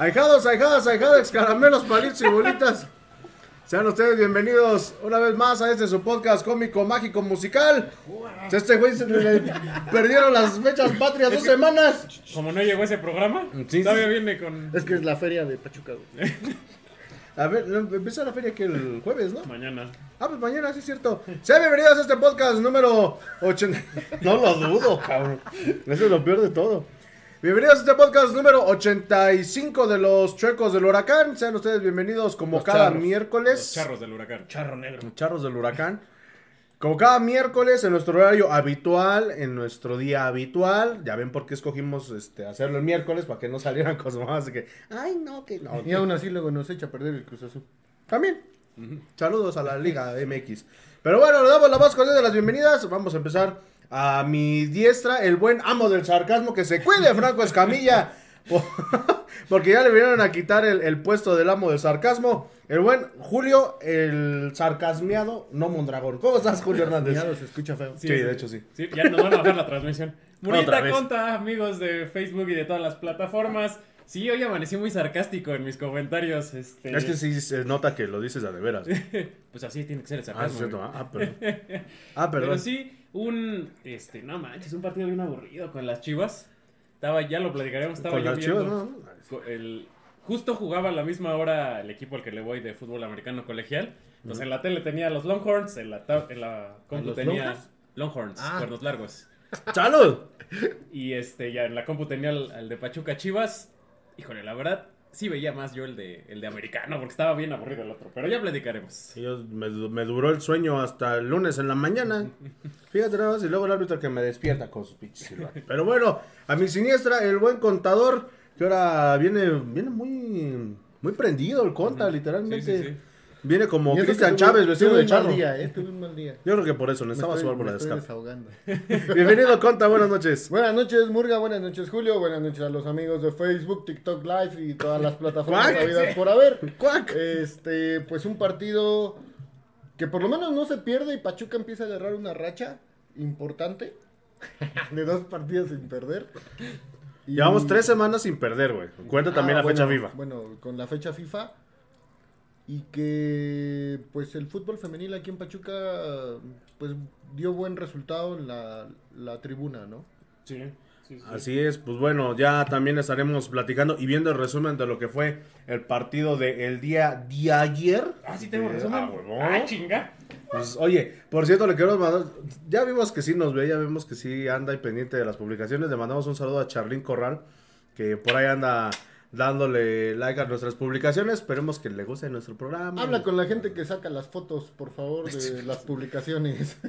Ahijados, ahijadas, ahijadas, caramelos, palitos y bolitas. Sean ustedes bienvenidos una vez más a este su podcast cómico, mágico, musical. Este güey se le perdieron las fechas patrias dos semanas. Como no llegó ese programa, Sí, todavía sí. viene con Es que es la feria de Pachuca, güey. A ver, no, empieza la feria que el jueves, ¿no? mañana. Ah, pues mañana, sí es cierto. Sean bienvenidos a este podcast número 80. No lo dudo, cabrón. Eso es lo peor de todo. Bienvenidos a este podcast número 85 de los Chuecos del Huracán. Sean ustedes bienvenidos como Los cada charros. miércoles. Los charros del huracán. Charro negro. Charros del Huracán. Como cada miércoles en nuestro horario habitual, en nuestro día habitual. Ya ven por qué escogimos este, hacerlo el miércoles, para que no salieran cosas más de que, ay, no, que no. Y aún así luego nos echa a perder el Cruz Azul. También. Saludos a la Liga MX. Pero bueno, le damos la más cordial de las bienvenidas. Vamos a empezar a mi diestra, el buen amo del sarcasmo, que se cuide, Franco Escamilla. Porque ya le vinieron a quitar el, el puesto del amo del sarcasmo. El buen Julio, el sarcasmeado, no Mondragón. ¿Cómo estás, Julio Hernández? Ya los escucha feo. Sí, de hecho sí. Sí, ya nos van a bajar la transmisión. Murita. Conta, amigos de Facebook y de todas las plataformas. Sí, hoy amanecí muy sarcástico en mis comentarios. Este... Es que sí se nota que lo dices a de veras. Pues así tiene que ser el Ah, sarcasmo. es cierto. Ah, perdón. Ah, Pero perdón. sí, un. Este, no manches, un partido bien aburrido con las chivas. Estaba, ya lo platicaremos, estaba Con yo las viendo. chivas, ¿no? co- el- justo jugaba a la misma hora el equipo al que le voy de fútbol americano colegial. Entonces en la tele tenía los Longhorns, en la, en la compu tenía Longhorns? Longhorns, Ah. cuernos largos. ¡Salud! Y este ya en la compu tenía al, al de Pachuca Chivas. Híjole, la verdad sí veía más yo el de el de americano porque estaba bien aburrido el otro, pero ya platicaremos. Yo- me, me duró el sueño hasta el lunes en la mañana. Fíjate nada más, y luego el árbitro que me despierta con sus pinches. Pero bueno, a mi siniestra, el buen contador, que ahora viene, viene muy, muy prendido el conta, literalmente. Sí, sí, sí. Viene como Cristian Chávez vestido de un mal charro. día, eh, tuve un mal día. Yo creo que por eso necesitaba su me de escape. Bienvenido, conta, buenas noches. Buenas noches, Murga. Buenas noches, Julio. Buenas noches a los amigos de Facebook, TikTok Live y todas las plataformas habidas por haber. ¡Cuac! Este, pues un partido que por lo menos no se pierde y Pachuca empieza a agarrar una racha importante de dos partidos sin perder. Y- Llevamos tres semanas sin perder, güey. Cuenta también Ah, la fecha viva. Bueno, con la fecha FIFA. Y que pues el fútbol femenil aquí en Pachuca pues dio buen resultado en la, la tribuna, ¿no? Sí, sí, sí. Así es, pues bueno, ya también estaremos platicando y viendo el resumen de lo que fue el partido del día de ayer. Ah, sí tengo Eh, resumen. ah. Ah, chinga. Pues, oye, por cierto, le queremos mandar. Ya vimos que sí nos ve, ya vemos que sí anda y pendiente de las publicaciones. Le mandamos un saludo a Charlín Corral, que por ahí anda dándole like a nuestras publicaciones. Esperemos que le guste nuestro programa. Habla con la gente que saca las fotos, por favor, de las publicaciones.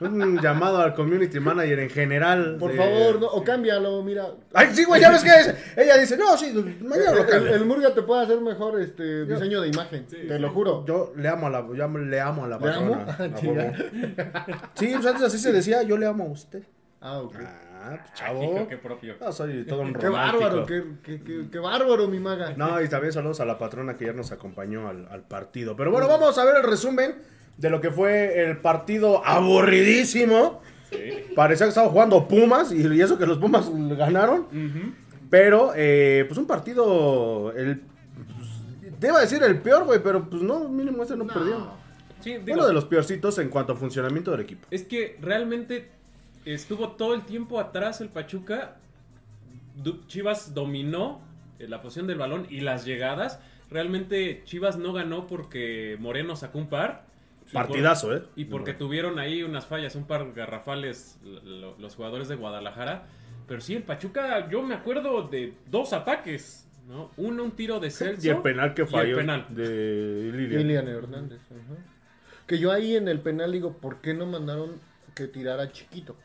Un llamado al community manager en general. Por de- favor, no, o cámbialo, mira. Ay, sí, güey, ya ves que es. Ella dice, no, sí, mañana lo El, cambio. el Murga te puede hacer mejor este diseño de imagen, te lo juro. Yo le amo a la, yo amo- le amo a la ¿Le amo? patrona. Ah. Sí, pues antes así se decía, yo le amo a usted. Ah, ok. Ah, pues, Hijo, chavo. qué propio. No, soy todo un Qué romántico. bárbaro, qué, qué- qué- qué bárbaro, mi maga. No, y también saludos a la patrona que ya nos acompañó al, al partido. Pero bueno, vamos a ver el resumen de lo que fue el partido aburridísimo. Sí. Parecía que estaba jugando Pumas y, eso que los Pumas ganaron. Pero, eh, pues un partido, el, pues, te iba a decir el peor, güey, pero pues no, mínimo ese no, perdió. Sí, digo, Uno de los peorcitos en cuanto a funcionamiento del equipo. es que realmente estuvo todo el tiempo atrás el Pachuca. Du- Chivas dominó eh, la posición del balón y las llegadas. Realmente Chivas no ganó porque Moreno sacó un par. Partidazo, ¿eh? Y porque tuvieron ahí unas fallas, un par garrafales lo- lo- los jugadores de Guadalajara. Pero sí, el Pachuca, yo me acuerdo de dos ataques, ¿no? Uno, un tiro de Celso. Y el penal que y el falló penal. de Lilian. Lilian Hernández. Que yo ahí en el penal digo, ¿por qué no mandaron que tirara chiquito?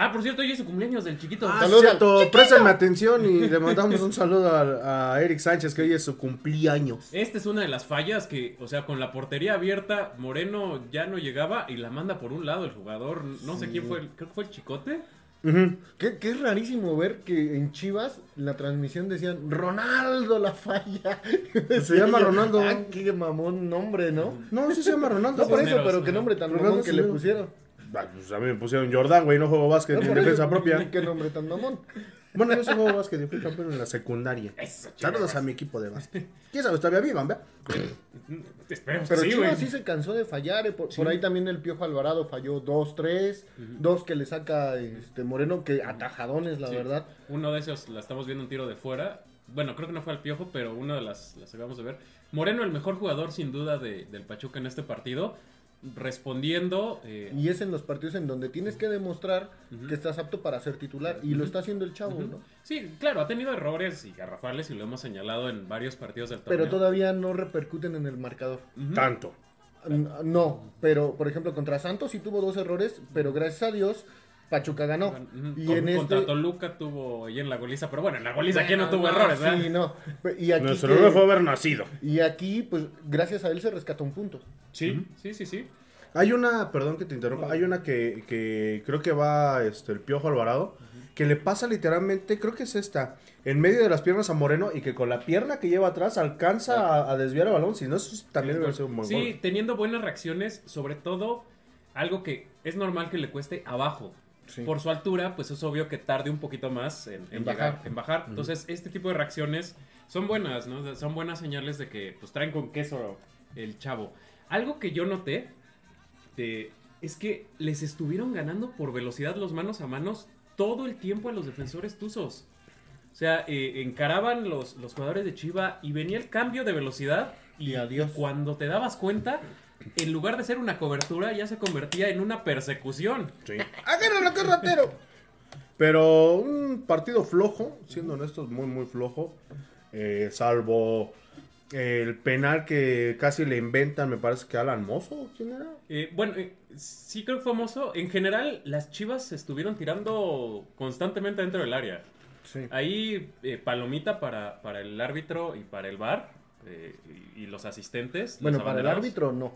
Ah, por cierto, hoy es su cumpleaños del chiquito. Ah, Saludos cierto, préstenme atención y le mandamos un saludo a, a Eric Sánchez, que hoy es su cumpleaños. Esta es una de las fallas que, o sea, con la portería abierta, Moreno ya no llegaba y la manda por un lado el jugador. No sé quién fue, el- creo que fue el Chicote. Ujú. Que, que es rarísimo ver que en Chivas la transmisión decían Ronaldo la falla. Se llama Ronaldo. Ah, qué mamón nombre, ¿no? No, sí se llama Ronaldo. No por eso, pero qué nombre tan Ronaldo mamón que le pusieron. Pues a mí me pusieron Jordan, güey, no juego básquet No, en defensa eso, propia. Qué nombre tan mamón. Bueno, yo sí juego básquet, yo fui campeón en la secundaria. Eso, Saludos a mi equipo de básquet. ¿Quién sabe? Todavía vivan, ¿verdad? Esperemos Pero que sí, Chivas güey. sí se cansó de fallar. eh, Por, por ahí también el Piojo Alvarado falló dos, tres. Dos que le saca este Moreno, que atajadones, la Sí. verdad. Uno de esos la estamos viendo un tiro de fuera. Bueno, creo que no fue al piojo, pero una de las las acabamos de ver. Moreno, el mejor jugador sin duda de- del Pachuca en este partido. Respondiendo. eh, Y es en los partidos en donde tienes que demostrar que estás apto para ser titular. Y lo está haciendo el chavo, ¿no? Sí, claro, ha tenido errores y garrafales y lo hemos señalado en varios partidos del torneo. Pero todavía no repercuten en el marcador. Tanto. No, pero por ejemplo contra Santos sí tuvo dos errores, pero gracias a Dios Pachuca ganó. Y Con- en Contra este... Toluca tuvo ahí en la goliza, pero bueno, en la goliza, ¿quién no tuvo errores? verdad? Sí, no. Y aquí, Nuestro que- error fue haber nacido. y aquí, pues gracias a él se rescató un punto. Sí, sí, sí, sí. Hay una, perdón que te interrumpa, hay una que, que creo que va este, el Piojo Alvarado, que le pasa literalmente, creo que es esta, en medio de las piernas a Moreno y que con la pierna que lleva atrás alcanza a, a desviar el balón, si no, eso también debe ser un buen Sí, gol. teniendo buenas reacciones, sobre todo algo que es normal que le cueste abajo. Sí. Por su altura, pues es obvio que tarde un poquito más en, en En llegar, bajar. en bajar. Entonces, este tipo de reacciones son buenas, ¿no? Son buenas señales de que pues traen con queso el chavo. Algo que yo noté es que les estuvieron ganando por velocidad los manos a manos todo el tiempo a los defensores tuzos. O sea, eh, encaraban los, los jugadores de Chiva y venía el cambio de velocidad y, Y adiós. cuando te dabas cuenta, en lugar de ser una cobertura, ya se convertía en una persecución. Sí. ¡Agárralo, que ratero! Pero un partido flojo, siendo honestos, muy, muy flojo. eh, salvo el penal que casi le inventan, me parece que Alan Mozo, ¿quién era? Eh, bueno, eh, sí creo que fue famoso. En general, las chivas se estuvieron tirando constantemente dentro del área. Sí. Ahí, eh, palomita para, para el árbitro y para el VAR eh, y, y los asistentes. los Bueno, para el árbitro no.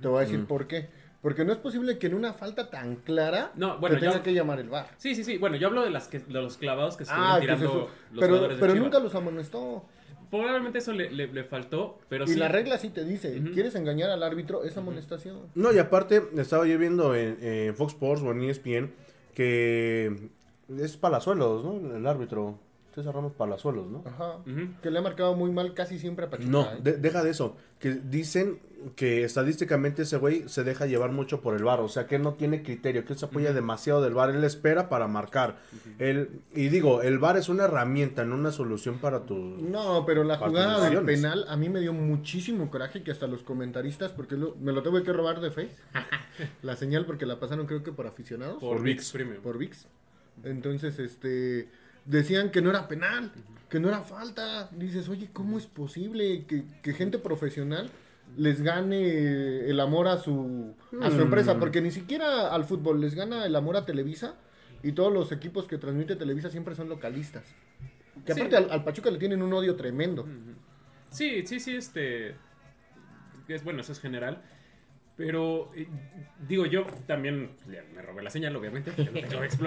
Te voy a decir por qué. Porque no es posible que en una falta tan clara No, bueno, te tenga yo- que llamar el VAR. Sí, sí, sí. Bueno, yo hablo de, las que, de los clavados que estuvieron Ah, que tirando los pero, jugadores de pero Chivas. nunca los amonestó. Probablemente eso le, le- le faltó, pero y sí. la regla sí te dice. ¿quieres engañar al árbitro? Es amonestación. No, y aparte, estaba yo viendo en, en Fox Sports o en ESPN que es Palazuelos, ¿no? El árbitro. César Ramos Palazuelos, ¿no? Ajá. Que le ha marcado muy mal casi siempre a Pachuca. No, ¿eh? de- deja de eso. Que dicen que estadísticamente ese güey se deja llevar mucho por el bar. O sea, que él no tiene criterio, que él se apoya demasiado del bar. Él espera para marcar. Él, y digo, el bar es una herramienta, no una solución para tu... No, pero la jugada del penal a mí me dio muchísimo coraje que hasta los comentaristas, porque lo- me lo tuve que robar de Face, la señal porque la pasaron creo que por aficionados, Por, Por VIX ViX. Premium. por VIX. Entonces, este, decían que no era penal, que no era falta. Dices, oye, ¿cómo es posible que, que gente profesional les gane el amor a su, a su Mm. empresa? Porque ni siquiera al fútbol les gana el amor a Televisa y todos los equipos que transmite Televisa siempre son localistas. Que Sí. aparte al, al Pachuca le tienen un odio tremendo. Sí, sí, sí, este. Es bueno, eso es general. Pero, eh, digo, yo también ya me robé la señal, obviamente, porque no tengo X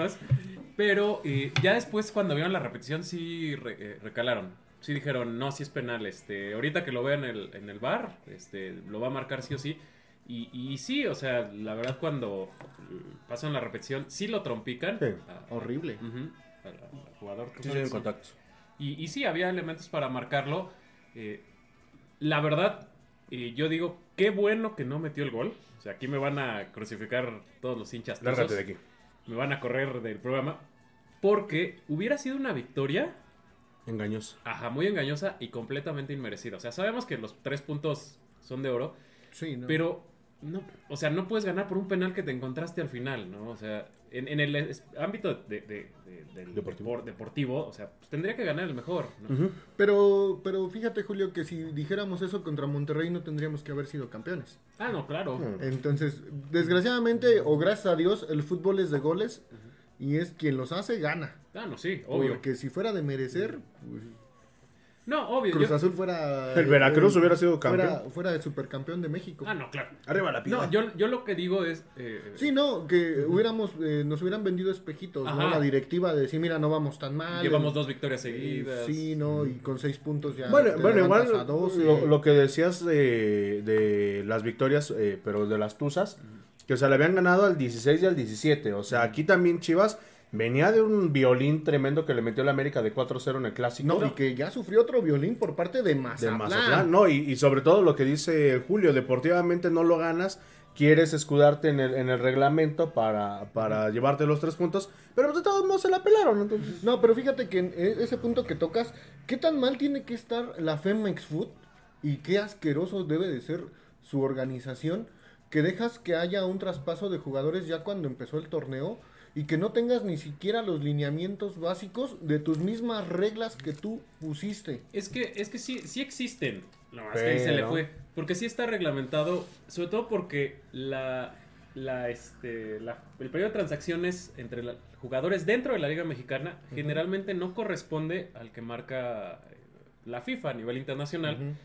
Pero eh, ya después, cuando vieron la repetición, sí re- eh, recalaron. Sí dijeron, no, sí es penal. Este, ahorita que lo vean en el, en el bar, este, lo va a marcar sí o sí. Y, y sí, o sea, la verdad, cuando eh, pasan la repetición, sí lo trompican. Sí. a- Horrible. Ujú, al, al jugador. Sí, sí, en contacto. Y, y sí, había elementos para marcarlo. Eh, la verdad, eh, yo digo qué bueno que no metió el gol. O sea, aquí me van a crucificar todos los hinchas. Lárgate de aquí. Me van a correr del programa. Porque hubiera sido una victoria, Engañoso. ajá, muy engañosa y completamente inmerecida. O sea, sabemos que los tres puntos son de oro, Sí, ¿no? pero no, o sea, no puedes ganar por un penal que te encontraste al final, ¿no? O sea, en, en el ámbito de- de- de- del Deportivo. depor- deportivo, o sea, pues tendría que ganar el mejor, ¿no? Pero, pero fíjate, Julio, que si dijéramos eso contra Monterrey no tendríamos que haber sido campeones. Ah, no, claro. Entonces, desgraciadamente, o gracias a Dios, el fútbol es de goles y es quien los hace, gana. Ah, no, sí, obvio. Porque si fuera de merecer, pues, No, obvio. Cruz yo- Azul fuera... El Veracruz eh, hubiera sido Fuera, campeón. fuera de supercampeón de México. Ah, no, claro. Arriba la No, yo, yo lo que digo es... eh, Sí, no, que hubiéramos, eh, nos hubieran vendido espejitos, ¿no? Ajá. La directiva de decir, mira, no vamos tan mal. Llevamos el- dos victorias eh, seguidas. Sí, no, y con seis puntos ya. Bueno, bueno igual levantas a 12. lo, lo que decías de, de las victorias, eh, pero de las Tuzas, que se le habían ganado al 16 y al 17. O sea, aquí también Chivas venía de un violín tremendo que le metió la América de 4-0 en el clásico. No, y que ya sufrió otro violín por parte de de Mazatlán. Mazatlán. No, y, y sobre todo lo que dice Julio, deportivamente no lo ganas, quieres escudarte en el, en el reglamento para, para llevarte los tres puntos, pero de todos modos se la pelaron. Entonces, No, pero fíjate que en e- ese punto que tocas, ¿qué tan mal tiene que estar la Femex Food y qué asqueroso debe de ser su organización que dejas que haya un traspaso de jugadores ya cuando empezó el torneo y que no tengas ni siquiera los lineamientos básicos de tus mismas reglas que tú pusiste? Es que, es que sí, sí existen. No, es que ahí se le Pero- fue. Porque sí está reglamentado, sobre todo porque la, la, este, la- el periodo de transacciones entre la- jugadores dentro de la Liga Mexicana generalmente no corresponde al que marca eh, la FIFA a nivel internacional.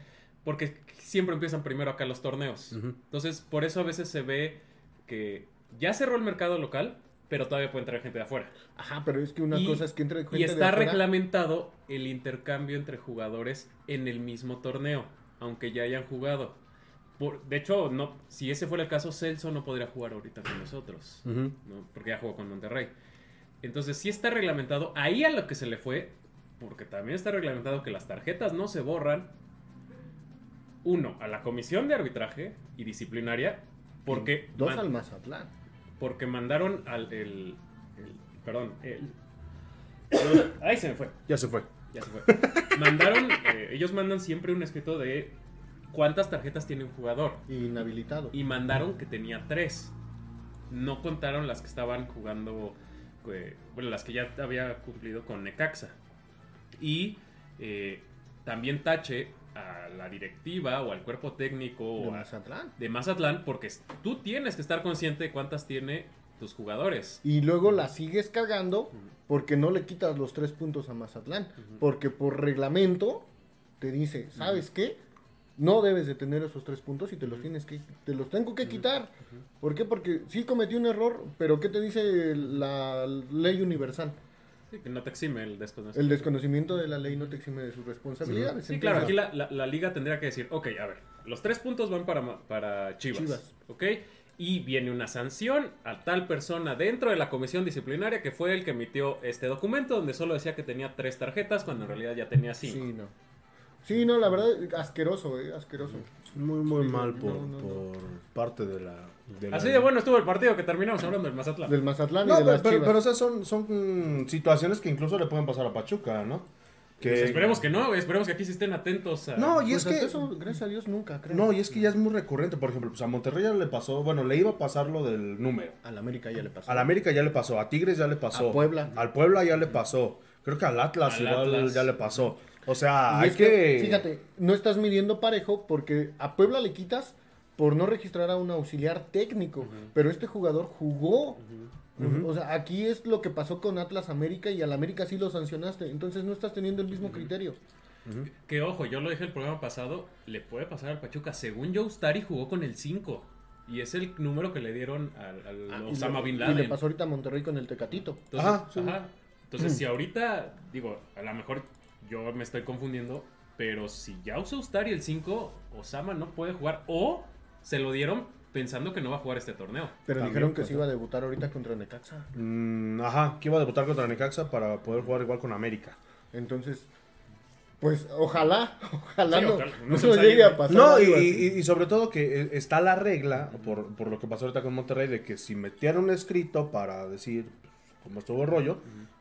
Porque siempre empiezan primero acá los torneos. Entonces, por eso a veces se ve que ya cerró el mercado local, pero todavía puede entrar gente de afuera. Ajá, pero es que una Y- cosa es que entre gente Y de está afuera- reglamentado el intercambio entre jugadores en el mismo torneo, aunque ya hayan jugado. Por- de hecho, no, si ese fuera el caso, Celso no podría jugar ahorita con nosotros. ¿no? porque ya jugó con Monterrey. Entonces, sí está reglamentado. Ahí a lo que se le fue, porque también está reglamentado que las tarjetas no se borran. Uno, a la comisión de arbitraje y disciplinaria, porque Dos man- al Mazatlán. Porque mandaron al el, el- perdón el, ahí se me fue. Ya se fue. ya se fue. Mandaron eh, ellos mandan siempre un escrito de cuántas tarjetas tiene un jugador. Inhabilitado. y mandaron que tenía tres. No contaron las que estaban jugando eh, bueno las que ya había cumplido con Necaxa. Y eh, también tache a la directiva o al cuerpo técnico de Mazatlán. de Mazatlán porque tú tienes que estar consciente de cuántas tiene tus jugadores. Y luego la sigues cagando porque no le quitas los tres puntos a Mazatlán. Porque por reglamento te dice, ¿sabes qué? No debes de tener esos tres puntos y te los tienes que, te los tengo que quitar. ¿Por qué? Porque sí cometí un error, pero ¿qué te dice la ley universal? Sí, que no te exime el desconocimiento. El desconocimiento de la ley no te exime de sus responsabilidades. Sí, claro, aquí la, la- la liga tendría que decir, ok, a ver, los tres puntos van para, para Chivas, Chivas. ¿ok? Y viene una sanción a tal persona dentro de la comisión disciplinaria que fue el que emitió este documento donde solo decía que tenía tres tarjetas cuando en realidad ya tenía cinco. Sí, no. Sí, no, la verdad, asqueroso, eh, asqueroso. Muy, muy Sí, mal no, por, no, no. por parte de la, de la- Así de bueno estuvo el partido que terminamos hablando del Mazatlán. Del Mazatlán No, y de pero, las pero, pero, o sea, son, son situaciones que incluso le pueden pasar a Pachuca, ¿no? Que, Pues esperemos que no, esperemos que aquí sí estén atentos a... No, y Pues es que... eso, gracias a Dios, nunca, creo. No, y es que ya es muy recurrente. Por ejemplo, pues a Monterrey ya le pasó, bueno, le iba a pasar lo del número. Al América ya le pasó. Al América ya le pasó, a Tigres ya le pasó. A Puebla. Al Puebla ya le pasó. Creo que al Atlas Al igual Atlas. ya le pasó. O sea, Y hay es que... Fíjate, no estás midiendo parejo porque a Puebla le quitas por no registrar a un auxiliar técnico, pero este jugador jugó. O sea, aquí es lo que pasó con Atlas América y al América sí lo sancionaste, entonces no estás teniendo el mismo criterio. Que ojo, yo lo dije el programa pasado, le puede pasar al Pachuca. Según Joe Stari jugó con el 5. Y es el número que le dieron al, al Ah, y Osama le- Bin Y Laden. le pasó ahorita a Monterrey con el Tecatito. Entonces, Ajá, sí. ajá. Entonces, si ahorita, digo, a lo mejor yo me estoy confundiendo, pero si ya usó Ustari el 5, Osama no puede jugar o se lo dieron pensando que no va a jugar este torneo. Pero También, dijeron que pues, se iba a debutar ahorita contra Necaxa. Mm, ajá, que iba a debutar contra Necaxa para poder jugar igual con América. Entonces, Pues ojalá, ojalá Sí, no, ojalá, no no se ensaye, llegue a ¿no? pasar. No, y, sobre todo que eh, está la regla, por, por lo que pasó ahorita con Monterrey, de que si metieron un escrito para decir cómo estuvo el rollo,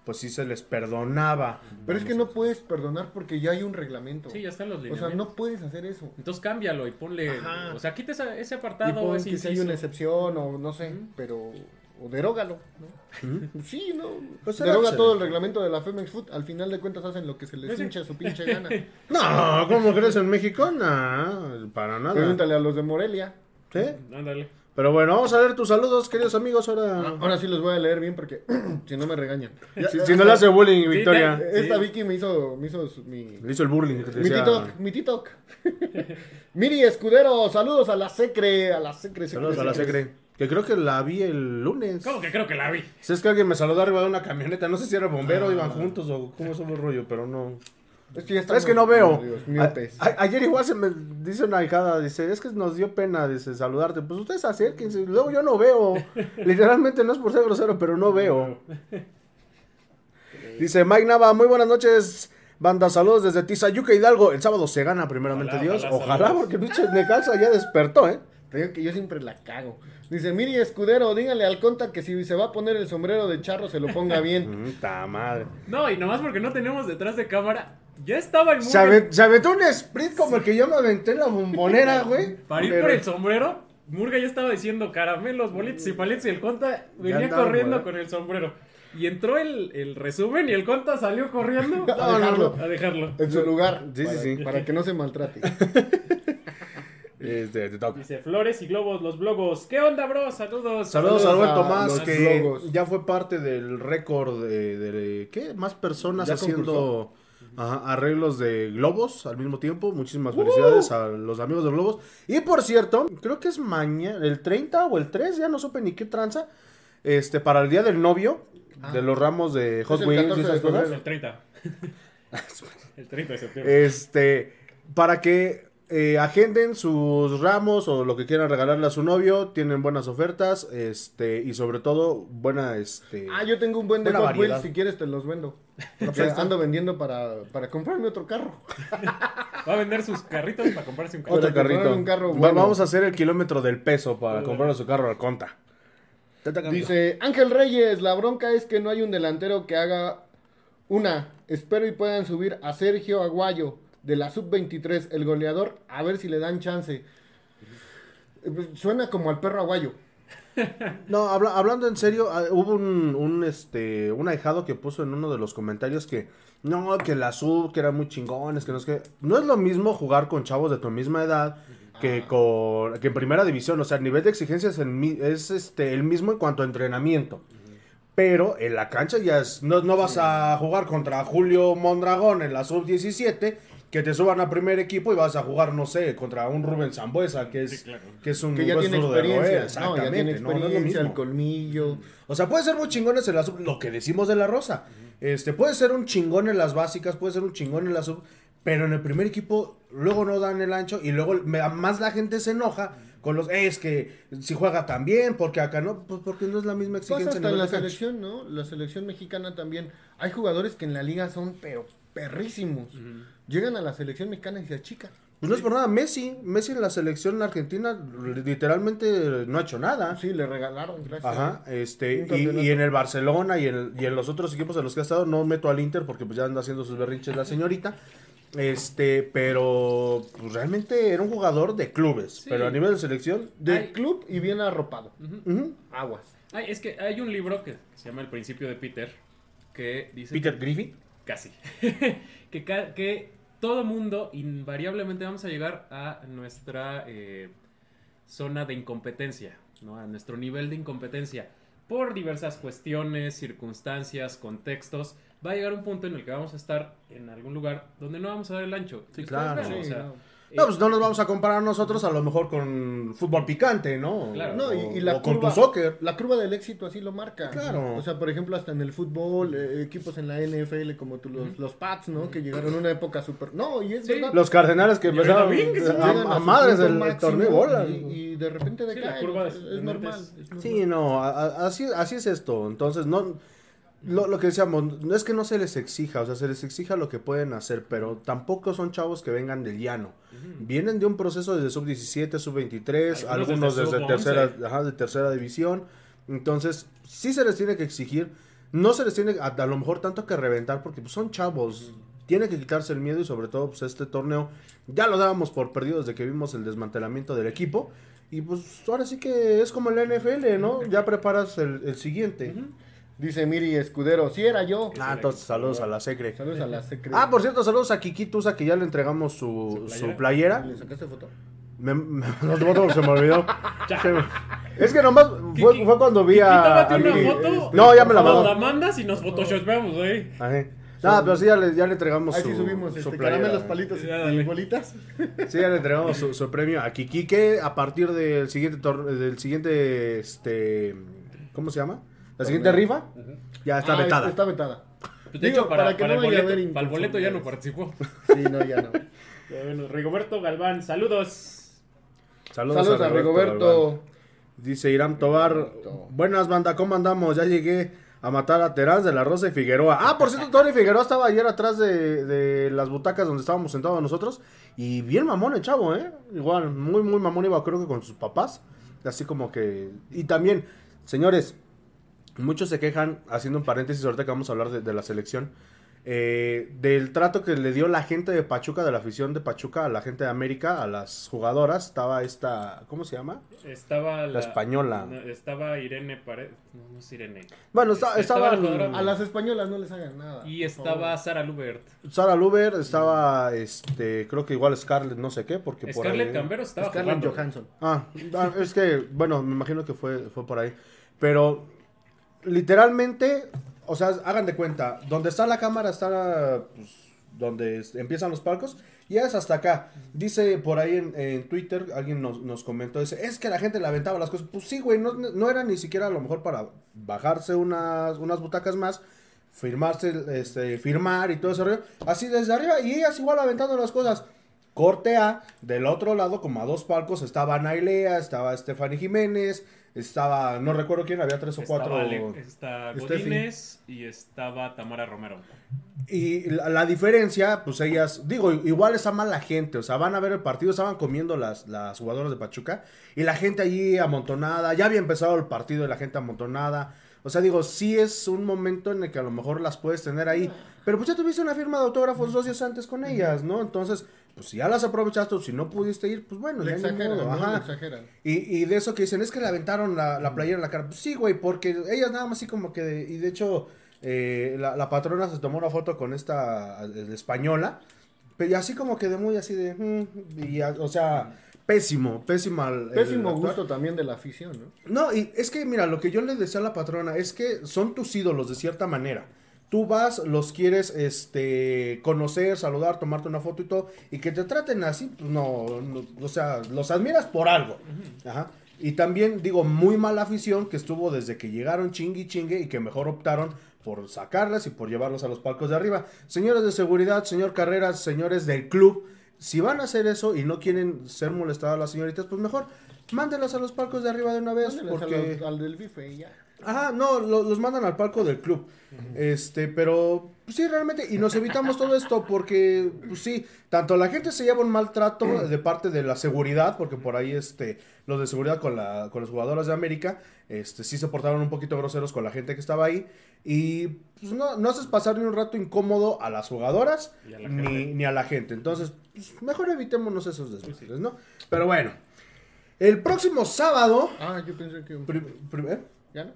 pues sí se les perdonaba. Pero es que no puedes perdonar porque ya hay un reglamento. Sí, ya están los o sea, lineamientos. no puedes hacer eso. Entonces cámbialo y ponle. Ajá. O sea, quita ese Y apartado. pon ese que si hay una excepción o no sé, pero... O derógalo, ¿no? Sí, ¿no? Pues Deroga todo el reglamento de la Femex Food. Al final de cuentas hacen lo que se les sí. hincha su pinche gana. No, ¿cómo crees en México? No, para nada. Pregúntale a los de Morelia. ¿Sí? Ándale. Pero bueno, vamos a ver tus saludos, queridos amigos. Ahora, Ah, Ahora sí los voy a leer bien porque si no me regañan. Ya- si, no le hace bullying, Sí, Victoria. te- Esta Sí. Vicky me hizo, me hizo su- mi, Le hizo el bullying que te mi. TikTok, mi TikTok. Miri Escudero, saludos a la Secre, a la Secre. secre, Saludos a la Secre. Que creo que la vi el lunes. ¿Cómo que creo que la vi? Si es que alguien me saludó arriba de una camioneta. No sé si era bombero, Ah. iban juntos o cómo es el rollo, pero no. Es que, Es no veo. A- a- ayer igual se me dice una hijada, dice, es que nos dio pena, dice, saludarte. Pues ustedes acérquense. Luego yo no veo. Literalmente no es por ser grosero, pero no veo. Dice Mike Nava, muy buenas noches. Banda, saludos desde Tizayuca Hidalgo. El sábado se gana, primeramente Ojalá, Dios. ojalá, Ojalá, porque el pinche Necaxa ya despertó, ¿eh? Te digo que yo siempre la cago. Dice, Miri Escudero, dígale al conta que si se va a poner el sombrero de charro se lo ponga bien. Mm, ta madre. No, y nomás porque no tenemos detrás de cámara. Ya estaba el Se, Murga. aven- se aventó un sprint como el que yo me aventé en la bombonera, güey. Para ir Pero- por el sombrero, Murga ya estaba diciendo caramelos, bolitos y palitos. Y el conta venía andaba, corriendo con el sombrero. Y entró el, el resumen y el conta salió corriendo A dejarlo. a dejarlo. En su lugar. Sí, sí, para, sí. Para que no se maltrate. Este, te toca. Dice Flores y Globos, los blogos. ¿Qué onda, bro? Saludos. Saludos, Saludos a a Tomás, los que ya fue parte del récord de, de- ¿qué? Más personas Ya haciendo ajá, arreglos de globos al mismo tiempo. Muchísimas felicidades a los amigos de globos. Y por cierto, creo que es mañana, el 30 o el 3, ya no supe ni qué tranza, este, para el día del novio, Ah. de los ramos de Hot Es el Wings y 14 de esas cosas. El 30. el 30 de septiembre. Este, para que eh, agenden sus ramos o lo que quieran regalarle a su novio, tienen buenas ofertas, este, y sobre todo, buena, este... Ah, yo tengo un buen de Hot Wheels, si quieres te los vendo. ando vendiendo para, para comprarme otro carro. Va a vender sus carritos para comprarse un carro. Otro comprar carrito. un carro Va-. Vamos a hacer el kilómetro del peso para comprarle su carro al conta. Dice Ángel Reyes, la bronca es que no hay un delantero que haga una. Espero y puedan subir a Sergio Aguayo de la sub-23, el goleador, a ver si le dan chance. Pues, Suena como al perro aguayo. No, habla- hablando en serio, ah, hubo un, un, este, un ahijado que puso en uno de los comentarios que no, que la sub, que eran muy chingones, que no es que... No es lo mismo jugar con chavos de tu misma edad que con que en primera división, o sea, el nivel de exigencia es el, es, este, el mismo en cuanto a entrenamiento. Pero en la cancha ya es, no, no vas a jugar contra Julio Mondragón en la sub-17, que te suban a primer equipo y vas a jugar, no sé, contra un Rubén Zambuesa, que es, Sí, claro. que es un Que ya tiene duro de experiencia. No, ya tiene exactamente, no, no es lo experiencia, el colmillo. O sea, puede ser muy chingones en la sub, lo que decimos de la rosa. Este, puede ser un chingón en las básicas, puede ser un chingón en la sub, pero en el primer equipo luego no dan el ancho y luego me- más la gente se enoja con los, "Eh, es que si juega tan bien, porque acá no, pues porque no es la misma Pasa exigencia. hasta nivel en la selección, ¿no? La selección mexicana también. Hay jugadores que en la liga son, pero perrísimos. Llegan a la selección mexicana y se achican. Pues no es por nada, Messi, Messi en la selección argentina literalmente no ha hecho nada. Sí, le regalaron, gracias. Ajá, este, y, y en el Barcelona y en, y en los otros equipos en los que ha estado, no meto al Inter porque pues ya anda haciendo sus berrinches la señorita. Este, pero pues, realmente era un jugador de clubes, Sí. pero a nivel de selección, De Ay. club y bien arropado. ujú. Aguas. Ay, es que hay un libro que se llama El principio de Peter que dice Peter Griffin. Casi que, ca- que todo mundo invariablemente vamos a llegar a nuestra eh, zona de incompetencia, ¿no? a nuestro nivel de incompetencia por diversas cuestiones, circunstancias, contextos. Va a llegar un punto en el que vamos a estar en algún lugar donde no vamos a dar el ancho. Sí, claro. vean, o Sí, sea, no. Eh, No, pues no nos vamos a comparar nosotros a lo mejor con fútbol picante, ¿no? Claro. No, y, y la o con tu soccer. La curva del éxito así lo marca. Claro. O sea, por ejemplo, hasta en el fútbol, eh, equipos en la NFL como tú, los, los Pats, ¿no? Que llegaron en una época súper... No, y es Sí. verdad. Los cardenales que empezaron bien que sí a, a madres del torneo de bola. Y, y de repente Sí, la decaen. curva es, normal. es normal. Sí, no, a- a- así, así es esto. Entonces, no. Lo, lo que decíamos, no es que no se les exija, o sea, se les exija lo que pueden hacer, pero tampoco son chavos que vengan del llano. Vienen de un proceso desde sub-17, sub-23, Algunos algunos desde desde, sub-11. tercera, ajá, de tercera división. Entonces, sí se les tiene que exigir. No se les tiene a, a lo mejor tanto que reventar porque pues, son chavos. Tiene que quitarse el miedo y sobre todo pues este torneo ya lo dábamos por perdido desde que vimos el desmantelamiento del equipo. Y pues ahora sí que es como la NFL, ¿no? Ya preparas el, el siguiente. Dice Miri Escudero, sí era yo. Ah, entonces saludos a la Secre. Saludos a la secre. Ah, por cierto, saludos a Kiki Tusa que ya le entregamos su, ¿Su su playera? ¿Le sacaste foto? Me, me- los votos se me olvidó. Se me- Es que nomás fue, cuando vi Kiki, a. a una Miri. foto. No, ya me la mandó. la mandas y nos photoshopeamos, güey. Ajá. No, pero sí ya le, ya le entregamos Ahí su, sí subimos su este, playera. caramelos, palitos Ya, y bolitas. Sí, ya le entregamos su, su premio a Kiki que a partir del siguiente tor- del siguiente este ¿cómo se llama? La siguiente rifa ya está Ah, vetada. Está vetada. Pues, de Digo, hecho, para, para que para no el vaya a boleto, para el boleto ya no participó. Sí, no, ya no. Ya, Bueno, Rigoberto Galván, saludos. Saludos, Saludos a Galván. Rigoberto. Dice Irán Tobar, Rigoberto. buenas banda, ¿cómo andamos? Ya llegué a matar a Terán de la Rosa y Figueroa. Ah, por cierto, Tony Figueroa estaba ayer atrás de, de las butacas donde estábamos sentados nosotros. Y bien mamón el chavo, ¿eh? Igual, muy, muy mamón iba creo que con sus papás. Así como que... Y también, señores, muchos se quejan, haciendo un paréntesis, ahorita que vamos a hablar de, de la selección, eh, del trato que le dio la gente de Pachuca, de la afición de Pachuca, a la gente de América, a las jugadoras. Estaba esta, ¿cómo se llama? Estaba la, española. no, estaba Irene Paredes. No, no es Irene. Bueno, está- Estaba estaba la A las españolas no les hagan nada. Y por estaba. Sara Lubert. Sara Luber, estaba, este, creo que igual Scarlett, no sé qué, porque por Scarlett ahí... Cambero estaba Scarlett jugando. Johansson. Ah, ah, es que, bueno, me imagino que fue, fue por ahí. Pero, literalmente, o sea, hagan de cuenta, donde está la cámara está, pues, donde empiezan los palcos, y es hasta acá. Dice por ahí en, en Twitter, alguien nos, nos comentó, dice, es que la gente le aventaba las cosas. Pues sí, güey, no, no era ni siquiera a lo mejor para bajarse unas, unas butacas más, firmarse, este, firmar y todo ese rollo. Así desde arriba, y ellas igual aventando las cosas. Corte A, del otro lado, como a dos palcos, estaba Nailea, estaba Stephanie Jiménez, estaba, no recuerdo quién, había tres o cuatro. Ale- está. Godínez y estaba Tamara Romero. Y la, la diferencia, pues ellas, digo, igual está mal la gente, o sea, van a ver el partido, estaban comiendo las, las jugadoras de Pachuca y la gente allí amontonada, ya había empezado el partido y la gente amontonada. O sea, digo, sí es un momento en el que a lo mejor las puedes tener ahí, pero pues ya tuviste una firma de autógrafos dos días antes con ellas, ¿no? Entonces, pues si ya las aprovechaste o si no pudiste ir, pues bueno, Le ya exageran, modo, ¿no? ajá. Le exageran. Y, y de eso que dicen, es que le aventaron la, la playera en la cara. Pues sí, güey, porque ellas nada más así como que... de- y de hecho, eh, la, la patrona se tomó una foto con esta eh, española. Pero así como que de muy así de... mm, y, o sea, pésimo, pésimo. el- el Pésimo gusto también de la afición, ¿no? No, y es que mira, lo que yo le decía a la patrona es que son tus ídolos de cierta manera. Tú vas, los quieres este conocer, saludar, tomarte una foto y todo, y que te traten así, pues no, no, o sea, los admiras por algo. Ajá. Y también digo, muy mala afición que estuvo desde que llegaron chingue y chingue y que mejor optaron por sacarlas y por llevarlos a los palcos de arriba. Señores de seguridad, señor Carreras, señores del club, si van a hacer eso y no quieren ser molestadas las señoritas, pues mejor mándenlas a los palcos de arriba de una vez, porque... los- al del bife y ya. Ajá, no, lo- los mandan al palco del club. Este, pero pues sí, realmente, y nos evitamos todo esto porque, pues sí, tanto la gente se lleva un maltrato de parte de la seguridad, porque por ahí, este, los de seguridad con, la, con las jugadoras de América, este, sí se portaron un poquito groseros con la gente que estaba ahí, y pues no, no haces pasar ni un rato incómodo a las jugadoras Y a la ni, ni a la gente. Entonces, pues, mejor evitémonos esos desmadres, ¿no? Pero bueno, el próximo sábado... Ah, yo pensé que... ¿eh? ¿Ya no?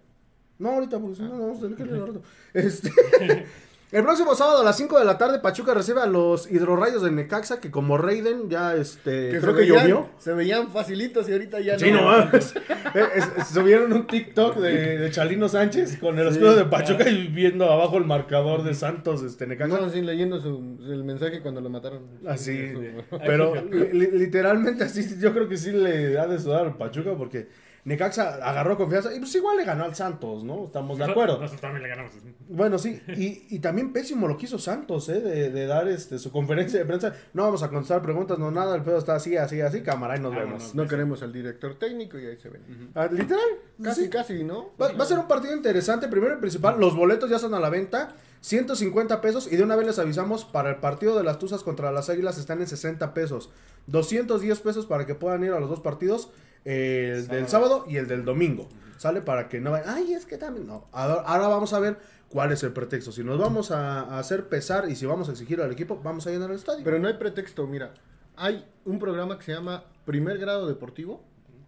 No, ahorita, porque si no, no vamos a tener que leer rato. Este, el próximo sábado a las 5 de la tarde, Pachuca recibe a los hidrorrayos de Necaxa, que como Raiden ya, este, Que creo se que veían- llovió. Se veían facilitos y ahorita ya Sí, no. no mames. Eh, es- es- Subieron un TikTok de, de Chalino Sánchez con el Sí, escudo de Pachuca y viendo abajo el marcador de Santos, este, Necaxa. No, sí, leyendo su, el mensaje cuando lo mataron. Así, Su- pero li- li- literalmente así, yo creo que sí le ha de sudar al Pachuca porque Necaxa agarró confianza y pues igual le ganó al Santos, ¿no? Estamos de acuerdo. Nosotros también le ganamos. Bueno, sí, y, y también pésimo lo que hizo Santos, ¿eh? De, de dar este, su conferencia de prensa. No vamos a contestar preguntas, no nada, el pedo está así, así, así, cámara, y nos Vámonos. vemos. No queremos al director técnico y ahí se ven. Ah, Literal, Casi, sí. casi, ¿no? Va, va a ser un partido interesante. Primero y principal, los boletos ya están a la venta. 150 pesos. Y de una vez les avisamos, para el partido de las Tuzas contra las Águilas están en 60 pesos. 210 pesos para que puedan ir a los dos partidos. El del sábado y el del domingo. Sale para que no vayan. Ay, es que también. No. Ahora, ahora vamos a ver cuál es el pretexto. Si nos vamos a, a hacer pesar y si vamos a exigir al equipo, vamos a llenar el estadio. Pero no hay pretexto, mira. Hay un programa que se llama Primer Grado Deportivo,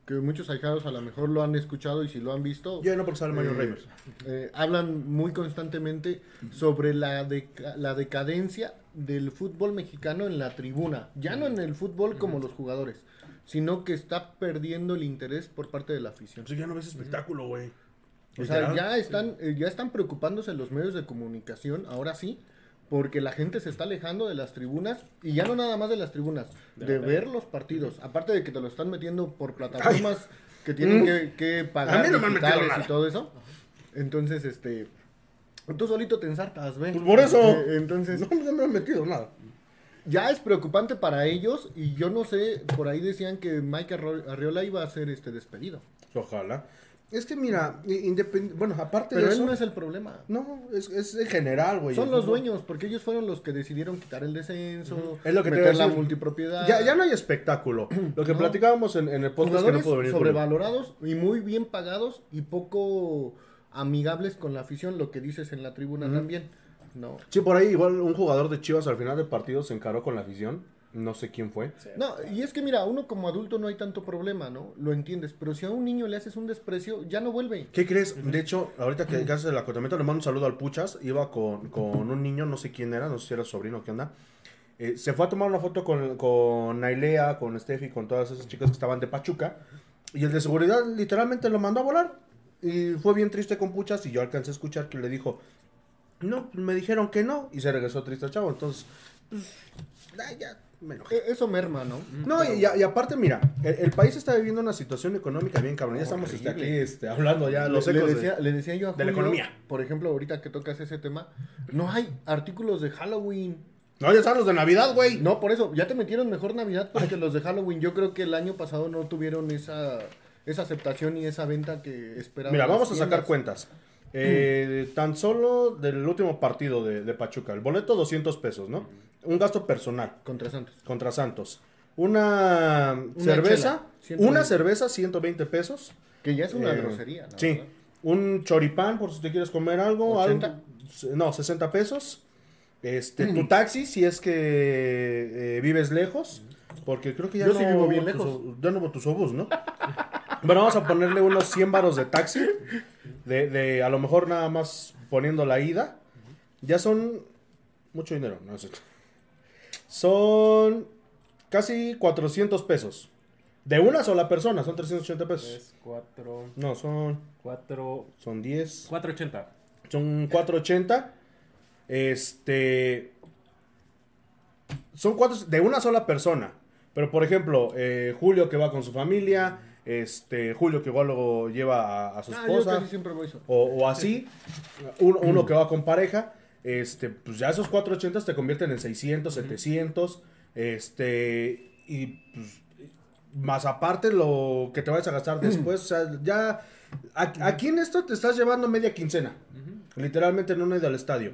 que muchos ahijados a lo mejor lo han escuchado y si lo han visto, Yo no porque sale Mario eh, Reimers. eh, hablan muy constantemente sobre la, deca- la decadencia del fútbol mexicano en la tribuna. Ya no en el fútbol como los jugadores, sino que está perdiendo el interés por parte de la afición. Entonces ya no ves espectáculo, güey. O sea, ya están, eh, ya están preocupándose los medios de comunicación, ahora sí, porque la gente se está alejando de las tribunas, y ya no nada más de las tribunas, De de, la ver los partidos. Aparte de que te lo están metiendo por plataformas que tienen Mm. que, que A pagar mí no me han metido digitales nada. y todo eso. Entonces, este... Tú solito te ensartas, ve. Pues por eso. Entonces, No, no me han metido nada. Ya es preocupante para ellos, y yo no sé, por ahí decían que Mike Arriola iba a ser este despedido. Ojalá. Es que mira, independ... bueno, aparte Pero de él eso... no es el problema. No, es, es en general, güey. Son los dueños, porque ellos fueron los que decidieron quitar el descenso, Es lo que te meter la multipropiedad. Ya, ya no hay espectáculo. Lo que No. platicábamos en, en el podcast que no jugadores pudo venir. Sobrevalorados y muy bien pagados y poco amigables con la afición, lo que dices en la tribuna también. No. Sí, por ahí igual un jugador de Chivas al final del partido se encaró con la afición. No sé quién fue. No, y es que mira, uno como adulto no hay tanto problema, ¿no? Lo entiendes, pero si a un niño le haces un desprecio, ya no vuelve. ¿Qué crees? De hecho, ahorita que haces el acotamiento, le mando un saludo al Puchas. Iba con, con un niño, no sé quién era, no sé si era su sobrino o qué onda. Eh, se fue a tomar una foto con, con Nailea, con Steffi, con todas esas chicas que estaban de Pachuca. Y el de seguridad literalmente lo mandó a volar. Y fue bien triste con Puchas y yo alcancé a escuchar que le dijo, no, me dijeron que no. Y se regresó triste chavo. Entonces, pues, ya, me enojé. E- Eso merma, ¿no? No, y, y aparte, mira, el, el país está viviendo una situación económica bien cabrón. Ya estamos este, aquí este, hablando ya los le, le ecos de- decía, le decía yo a de la Julio, economía. por ejemplo, ahorita que tocas ese tema, no hay artículos de Halloween. No, ya están los de Navidad, güey. No, por eso, ya te metieron mejor Navidad porque los de Halloween, yo creo que el año pasado no tuvieron esa, esa aceptación y esa venta que esperaban. Mira, vamos a sacar cuentas. Eh, Tan solo del último partido de, de Pachuca. El boleto 200 pesos, ¿no? Un gasto personal Contra Santos. contra Santos. Una, cerveza. chela, Una 120. cerveza, 120 pesos. Que ya es una Eh, grosería, ¿no? Sí. Un choripán, por si te quieres comer algo. 80. algo- no, 60 pesos. Este, tu taxi, si es que eh, vives lejos. Porque creo que ya Yo no sí vivo bien lejos. tu- ya no hubo tus obús, ¿no? bueno, vamos a ponerle unos 100 varos de taxi. De, de a lo mejor nada más poniendo la ida. Ya son mucho dinero, no es cierto. Son casi 400 pesos. De una sola persona, son 380 pesos. 3, 4, No, son, 4, son 10. 480. Son 480. Este. Son cuatro de una sola persona. Pero por ejemplo, eh, Julio que va con su familia. Este, Julio que igual luego lleva a, a su Ah, yo esposa. casi siempre voy eso. o, o así. Uno, uno que va con pareja. Este, pues ya esos 480 te convierten en 600, 700. Este. Y pues. Más aparte lo que te vayas a gastar después. O sea, ya. a- Aquí en esto te estás llevando media quincena. Literalmente no he ido al estadio.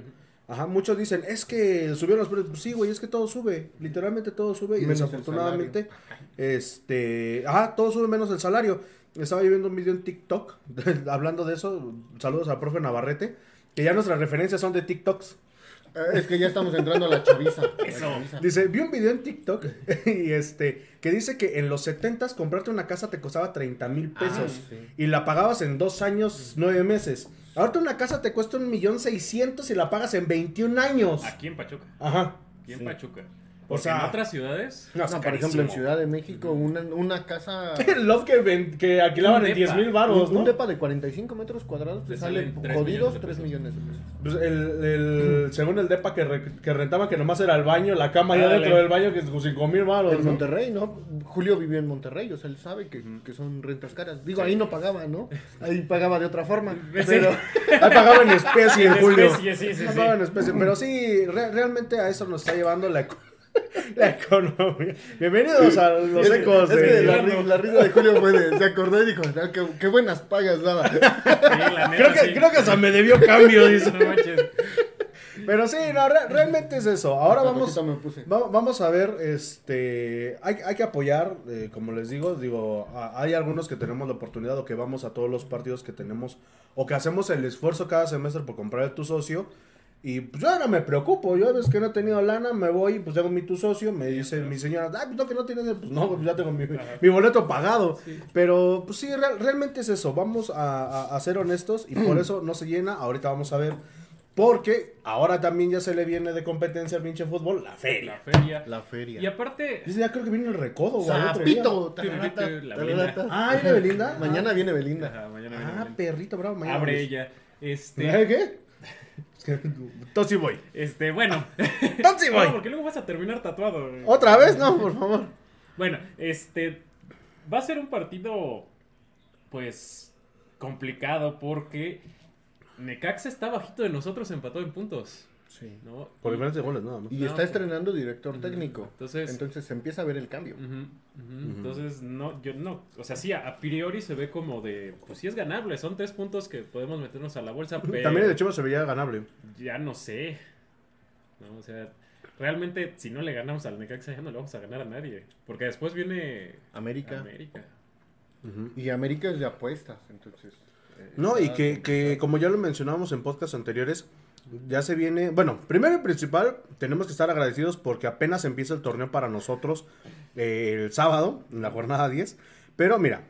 Ajá, muchos dicen, es que subieron los precios. Pues sí, güey, es que todo sube. Literalmente todo sube. Y Menos desafortunadamente, este. Ajá, todo sube menos el salario. Estaba yo viendo un video en TikTok hablando de eso. Saludos al profe Navarrete. Que ya nuestras referencias son de TikToks. Eh, Es que ya estamos entrando a la chaviza. La Eso. chaviza. Dice, vi un video en TikTok y este, que dice que en los 70s comprarte una casa te costaba 30 mil pesos. Ah, sí. Y la pagabas en dos años, nueve meses. Ahorita una casa te cuesta un millón seiscientos y la pagas en 21 años. Aquí en Pachuca. Ajá. Aquí en Sí. Pachuca. Porque sea- en otras ciudades. No, No, por ejemplo, en. Ciudad de México, una, una casa... El Love que, ven- que alquilaban en depa. 10 mil baros, un, ¿no? un depa de 45 metros cuadrados te Te sale salen tres jodidos millones de 3 pesos. millones de pesos. Pues el, el- según el depa que, re- que rentaba, que nomás era el baño, la cama ya Dale. dentro del baño, que es 5 mil baros. En ¿no? Monterrey, ¿no? Julio vivió en Monterrey, o sea, él sabe que, que son rentas caras. Digo, ahí no pagaba, ¿no? Ahí pagaba de otra forma. Pero Ahí pagaba en especie, En Julio. especie, sí, sí, Pagaba en especie. Pero sí, re- realmente a eso nos está llevando la, la economía. Bienvenidos a los es, ecos es que de... la, ri- la risa de Julio fue de, se acordó y dijo, "Ah, qué, qué buenas pagas daba. Sí, Creo que, sí. creo que hasta me debió cambio, dice. Pero sí, no, re- realmente es eso. Ahora vamos, va- vamos a ver, este, hay, hay que apoyar, eh, como les digo, digo, a- hay algunos que tenemos la oportunidad o que vamos a todos los partidos que tenemos o que hacemos el esfuerzo cada semestre por comprar tu socio. Y pues yo ahora me preocupo, yo a veces que no he tenido lana, me voy, pues tengo mi tu socio, me dice mi señora, ah, pues no, que no tienes, pues no, pues ya tengo mi, mi boleto pagado. Pero pues sí, real- realmente es eso, vamos a, a- a ser honestos y por eso no se llena, ahorita vamos a ver, porque ahora también ya se le viene de competencia al pinche fútbol, la La feria. feria. La feria. Y aparte. Dice, ya creo que viene el recodo, güey, tararata. Ah, ¿viene Belinda? Mañana viene Belinda. Ajá, mañana viene Ah, perrito, bravo, mañana. Abre ella. Este. ¿Eh, ¿Qué? Tosi voy. Este, bueno. Tosi voy. No, porque luego vas a terminar tatuado. güey. ¿Otra vez? No, por favor. Bueno, este. Va a ser un partido. Pues. Complicado porque. Necaxa está bajito de nosotros, empató en puntos. Sí. ¿no? Por diferencia de goles, nada más. Y No, está estrenando director técnico. Entonces- Entonces se empieza a ver el cambio. Entonces, no, yo no, o sea, sí, a, a priori se ve como de, pues sí es ganable, son tres puntos que podemos meternos a la bolsa, pero También el de Chivas se veía ganable. ya no sé, ¿no? O sea, realmente si no le ganamos al Necaxa ya no le vamos a ganar a nadie, porque después viene América. América. Y América es de apuestas, entonces. eh, No, y que, que como ya lo mencionábamos en podcasts anteriores, ya se viene, bueno, primero y principal, tenemos que estar agradecidos porque apenas empieza el torneo para nosotros eh, el sábado, en la jornada 10. Pero mira,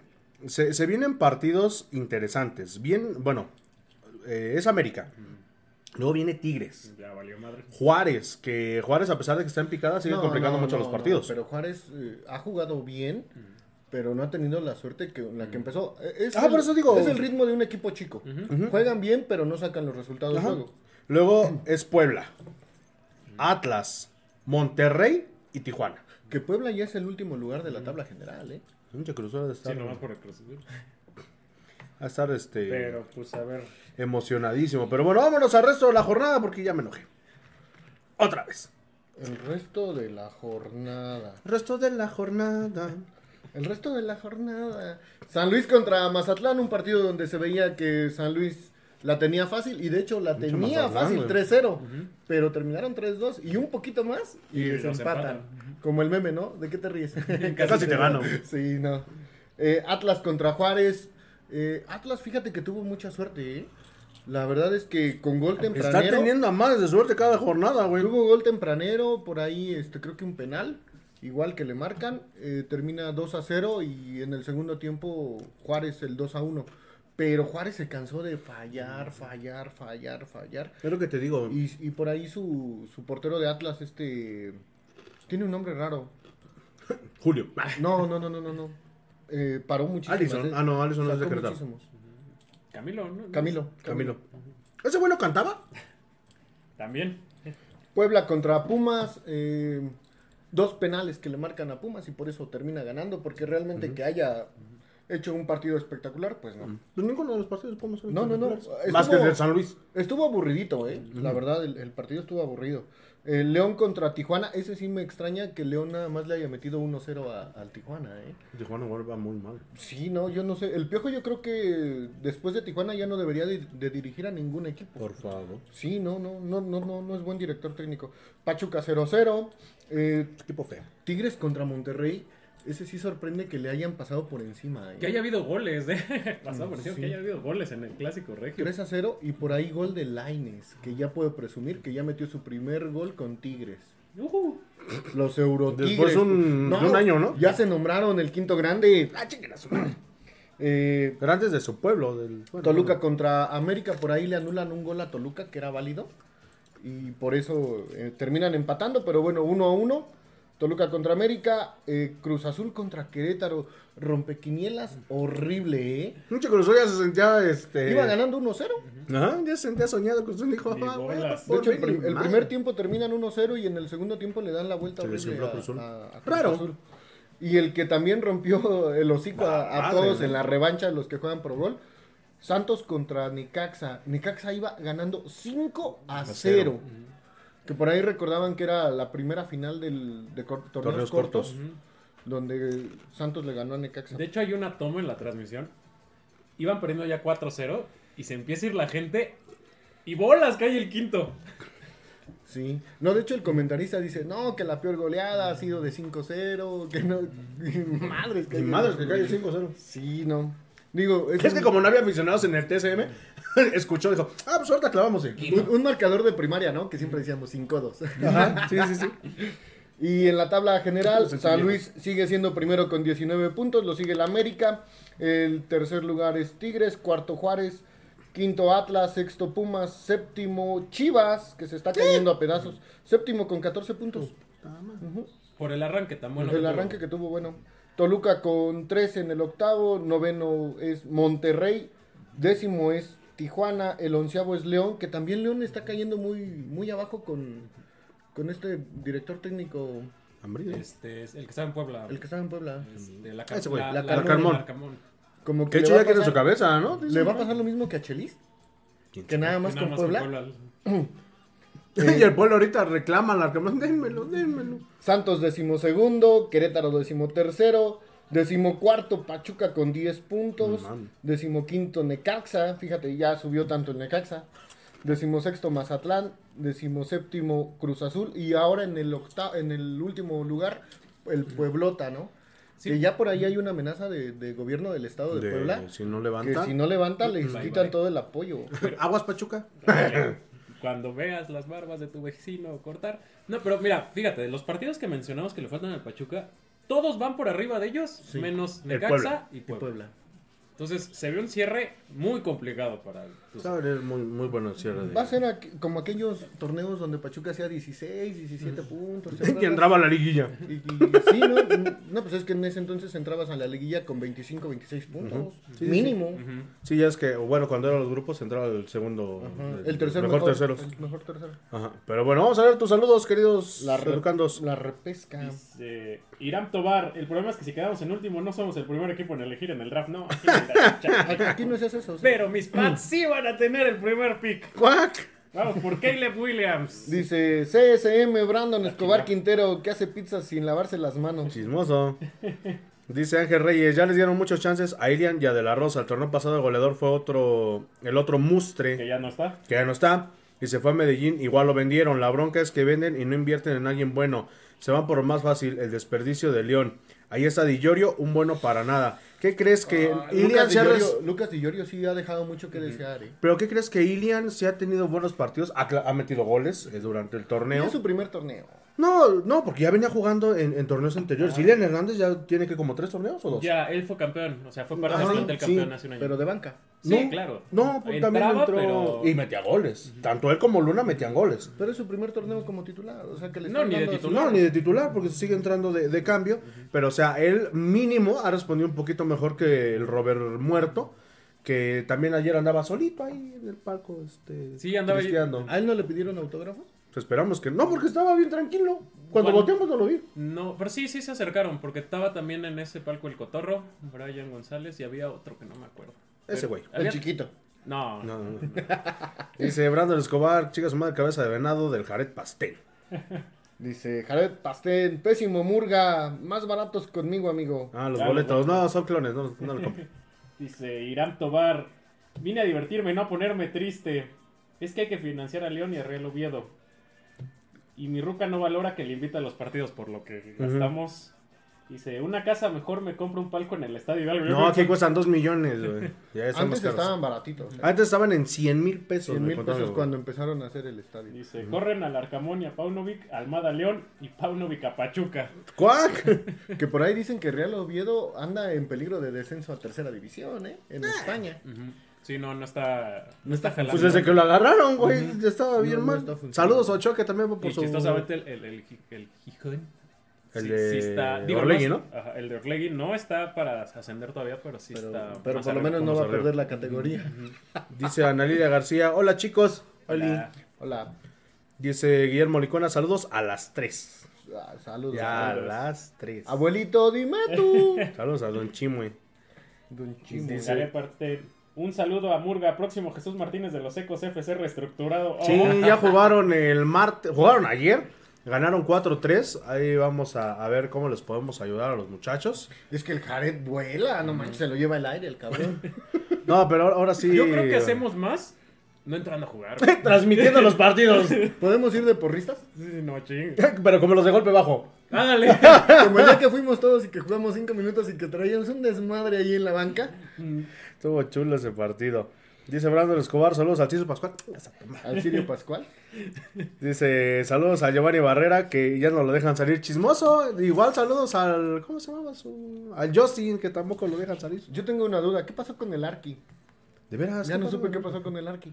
se, se vienen partidos interesantes. Bien, bueno, eh, es América. Luego viene Tigres. Ya valió madre. Juárez, que Juárez a pesar de que está en picada sigue No, complicando no, mucho no, los no, partidos. pero Juárez eh, ha jugado bien, pero no ha tenido la suerte que la que empezó. Eh, Es Ah, el, por eso digo- Es el ritmo de un equipo chico. Juegan bien, pero no sacan los resultados Ajá. luego. Luego es Puebla, Atlas, Monterrey y Tijuana. Que Puebla ya es el último lugar de la tabla general, ¿eh? Mucha cruzada de Sí, estar, nomás por el Cruz Azul. a estar este, Pero, pues, a ver. emocionadísimo. Pero bueno, vámonos al resto de la jornada porque ya me enojé. Otra vez. El resto de la jornada. Resto de la jornada. El resto de la jornada. San Luis contra Mazatlán, un partido donde se veía que San Luis la tenía fácil y de hecho la Mucho tenía fácil, güey. 3-0. Pero terminaron 3-2 y un poquito más y, Y los empatan. empatan. Como el meme, ¿no? ¿De qué te ríes? Casi te gano. Sí, no. Eh, Atlas contra Juárez. Eh, Atlas, fíjate que tuvo mucha suerte, ¿eh? La verdad es que con gol Está tempranero. teniendo a más de suerte cada jornada, güey. Tuvo gol tempranero, por ahí este creo que un penal, igual que le marcan, eh, termina 2 a 0 y en el segundo tiempo Juárez el 2 a 1. Pero Juárez se cansó de fallar, fallar, fallar, fallar. Es lo que te digo. Y, y por ahí su, su portero de Atlas, este... Tiene un nombre raro. Julio. No, no, no, no, no, no. Eh, paró muchísimo. Allison. Ah, no, Allison no es de Querétaro. Camilo, ¿no? Camilo. Camilo. ¿Ese güey no cantaba? También. Puebla contra Pumas. eh, dos penales que le marcan a Pumas y por eso termina ganando. Porque realmente que haya hecho un partido espectacular, pues no. Pues ninguno de los partidos podemos ser No, no, no. Más que el de San Luis. Estuvo aburridito, ¿eh? La verdad, el, el partido estuvo aburrido. Eh, León contra Tijuana. Ese sí me extraña que León nada más le haya metido 1-0 a- al Tijuana, ¿eh? Tijuana va muy mal. Sí, no, yo no sé. El Piojo yo creo que después de Tijuana ya no debería de, de dirigir a ningún equipo. Por favor. Sí, no, no, no, no, no, no es buen director técnico. Pachuca 0-0. Eh, Equipo feo. Tigres contra Monterrey. Ese sí sorprende que le hayan pasado por encima. ¿eh? Que haya habido goles, ¿eh? Pasado por encima, Sí. que haya habido goles en el clásico regio. 3 a 0 y por ahí gol de Laines, que ya puede presumir que ya metió su primer gol con Tigres. Ujú. Los Eurotigres. Después un- de un año, ¿no? Ya se nombraron el quinto grande. Ah. Eh, Pero antes de su pueblo. Del, bueno, Toluca contra América, por ahí le anulan un gol a Toluca que era válido. Y por eso eh, terminan empatando, pero bueno, uno a uno. Toluca contra América, eh, Cruz Azul contra Querétaro, rompequinielas horrible, ¿eh? Mucho Cruz Azul ya se sentía, este... Iba ganando 1-0. Ajá, ya se sentía soñado. Cruz Azul dijo, ah. De hecho, el, prim- el primer tiempo terminan 1-0 y en el segundo tiempo le dan la vuelta horrible a, Cruz Azul. a- a Cruz Raro. Azul. Y el que también rompió el hocico a, a todos en la revancha de los que juegan Pro Gol. Santos contra Nicaxa. Nicaxa iba ganando 5 a 0. Que por ahí recordaban que era la primera final del, de cor- torneos, Torneos cortos, cortos. donde Santos le ganó a Necaxa. De hecho, hay una toma en la transmisión. Iban perdiendo ya 4-0 y se empieza a ir la gente. Y bolas, cae el quinto. Sí. No, de hecho el comentarista dice, no, que la peor goleada ha sido de 5-0, que no... Madres, que Mi madre, que cae el 5-0. Sí, no. Digo, Es que un- como no había aficionados en el TSM, escuchó, dijo, ah, pues ahorita clavamos el un, un marcador de primaria, ¿no? Que siempre decíamos 5-2. Ajá, sí, sí, sí. Y en la tabla general, Pues, San. Luis sigue siendo primero con 19 puntos, lo sigue el América, el tercer lugar es Tigres, cuarto Juárez, quinto Atlas, sexto Pumas, séptimo Chivas, que se está cayendo a pedazos, séptimo con 14 puntos. Por el arranque tan bueno. el que tuvo. arranque que tuvo bueno. Toluca con 13 en el octavo, noveno es Monterrey, décimo es Tijuana, el onceavo es León, que también León está cayendo muy, muy abajo con, con este director técnico. Este es el que estaba en Puebla. el que estaba en Puebla. Este, la, Ese güey, la, la la- Carmón. la Carmón. Como Que de hecho ya quiere en su cabeza, ¿no? Le va a pasar lo mismo que a Chelis, que nada más Nada con más Puebla. y el pueblo ahorita reclama al Arcamón, dénmelo, dénmelo. Santos decimosegundo, Querétaro decimotercero, decimocuarto Pachuca con 10 puntos, No decimoquinto Necaxa, fíjate, ya subió tanto el Necaxa, decimosexto Mazatlán, decimoséptimo Cruz Azul y ahora en el octa en el último lugar el Pueblota, ¿no? Sí. Que ya por ahí hay una amenaza de, de gobierno del estado de, De- Puebla, si no que levanta. si no levanta les Bye, quitan bye. todo el apoyo. Aguas Pachuca. Cuando veas las barbas de tu vecino cortar. No, pero mira, fíjate, de los partidos que mencionamos que le faltan al Pachuca, todos van por arriba de ellos, Sí. menos El Necaxa Puebla. y Puebla. Puebla. Entonces se ve un cierre muy complicado para tus- Va a muy, muy bueno el cierre de... Va a ser como aquellos torneos donde Pachuca hacía 16, 17 puntos. ¿te Y entraba a la liguilla. Y, y- sí, ¿no? No, pues es que en ese entonces entrabas a la liguilla con 25, 26 puntos. Sí, sí, mínimo. Sí, ya es que, bueno, cuando eran los grupos entraba el segundo. El tercero mejor, tercero. El mejor tercero. Ajá. Pero bueno, vamos a ver tus saludos, queridos La, re- la repesca. Dice Irán Tobar, el problema es que si quedamos en último no somos el primer equipo en elegir en el draft, no. aquí chacha. Aquí, no se hace eso. ¿sí? Pero mis Pats sí van a tener el primer pick. ¡Cuac! Vamos por Caleb Williams. Dice CSM Brandon Escobar Quintero que hace pizzas sin lavarse las manos. Chismoso. Dice Ángel Reyes, ya les dieron muchos chances a Ilian y a De La Rosa. El torneo pasado el goleador fue otro, el otro Que mustre, ya no está. que ya no está. Y se fue a Medellín, igual lo vendieron. La bronca es que venden y no invierten en alguien bueno. Se van por lo más fácil, el desperdicio de León. Ahí está Di Llorio, un bueno para nada. ¿Qué crees que Ah, Ilian Lucas, se ha Di res- Llorio, Lucas Di Llorio sí ha dejado mucho que desear. ¿eh? ¿Pero qué crees que Ilian se ha tenido buenos partidos? Ha metido goles eh, durante el torneo. Es su primer torneo. No, no, porque ya venía jugando en, en torneos anteriores. Ilian Hernández ya tiene que como tres torneos o dos. Ya, él fue campeón. O sea, fue parte Ajá, del plantel sí, campeón hace un año. Pero de banca. Sí, No, claro. No, pues también entró pero- y metía goles. Tanto él como Luna metían goles. Pero es su primer torneo como titular. O sea que le No, ni de titular. No, ni de titular, porque sigue entrando de, de cambio. Pero, o sea, él mínimo ha respondido un poquito mejor que el Robert muerto. Que también ayer andaba solito ahí en el palco. Este, Sí, andaba ahí. ¿A él no le pidieron autógrafo? Pues esperamos que no, porque estaba bien tranquilo. Cuando volteamos no lo vi. No, pero sí, sí se acercaron, porque estaba también en ese palco el Cotorro, Brian González, y había otro que no me acuerdo. Ese güey. El había- chiquito. No, No, no, no. Dice Brandon Escobar, chica su madre cabeza de venado del Jared Pastel. Dice Jared Pastel, pésimo Murga, más baratos conmigo, amigo. Ah, los boletos. No, son clones, no, no lo compro. dice Irán Tobar, vine a divertirme, no a ponerme triste. Es que hay que financiar a León y a Real Oviedo. Y mi ruca no valora que le invita a los partidos por lo que gastamos. Dice, una casa mejor me compro un palco en el estadio No, aquí cuestan 2 millones, güey. Antes estaban baratitos. ¿eh? Antes estaban en 100 mil pesos. 100 me mil pesos cuando empezaron a hacer el estadio. Dice, corren al Arcamón y a Paunovic, Almada León y Paunovic a Pachuca. ¡Cuac! Que por ahí dicen que Real Oviedo anda en peligro de descenso a tercera división, ¿eh? En España. Ujú. Sí, no, no está, no está jalando. Pues desde que lo agarraron, güey. Ya estaba bien No, mal. Saludos a Ochoa, que también va por Y su. chistosamente el, el, el, el Gijón El Sí, de sí está, digo, Orlegui, no, ¿no? Ajá, el de Orlegui no está para ascender todavía, pero sí Pero, está. pero por lo menos no va a perder la categoría. Dice Ana Lilia García, hola chicos. Hola. Dice Guillermo Licona, saludos a las 3. Ah, Saludos. Ya, a las 3. Abuelito, dime tú. Saludos a Don Chimue. Don. Sí, sale aparte. Un saludo a Murga, próximo Jesús Martínez de los Ecos FC reestructurado. Oh, Sí, ya jugaron el martes, jugaron ayer, ganaron 4-3. Ahí vamos a, a ver cómo les podemos ayudar a los muchachos. Es que el Jared vuela, no manches, se lo lleva el aire el cabrón. No, pero ahora- ahora sí. Yo creo que hacemos más no entrando a jugar. güey. Transmitiendo los partidos. ¿Podemos ir de porristas? Sí, no, ching. pero como los de golpe bajo. Ándale. Como el día que fuimos todos y que jugamos cinco minutos y que traíamos un desmadre ahí en la banca. Estuvo chulo ese partido. Dice Brandon Escobar, saludos al Ciso Pascual. Al Sirio Pascual. Dice, saludos a Giovanni Barrera, que ya no lo dejan salir chismoso. Igual saludos al, ¿cómo se llama? Su, al Justin, que tampoco lo dejan salir. Yo tengo una duda, ¿qué pasó con el Arqui? De veras. Ya ¿qué no pasó? supe qué pasó con el Arqui.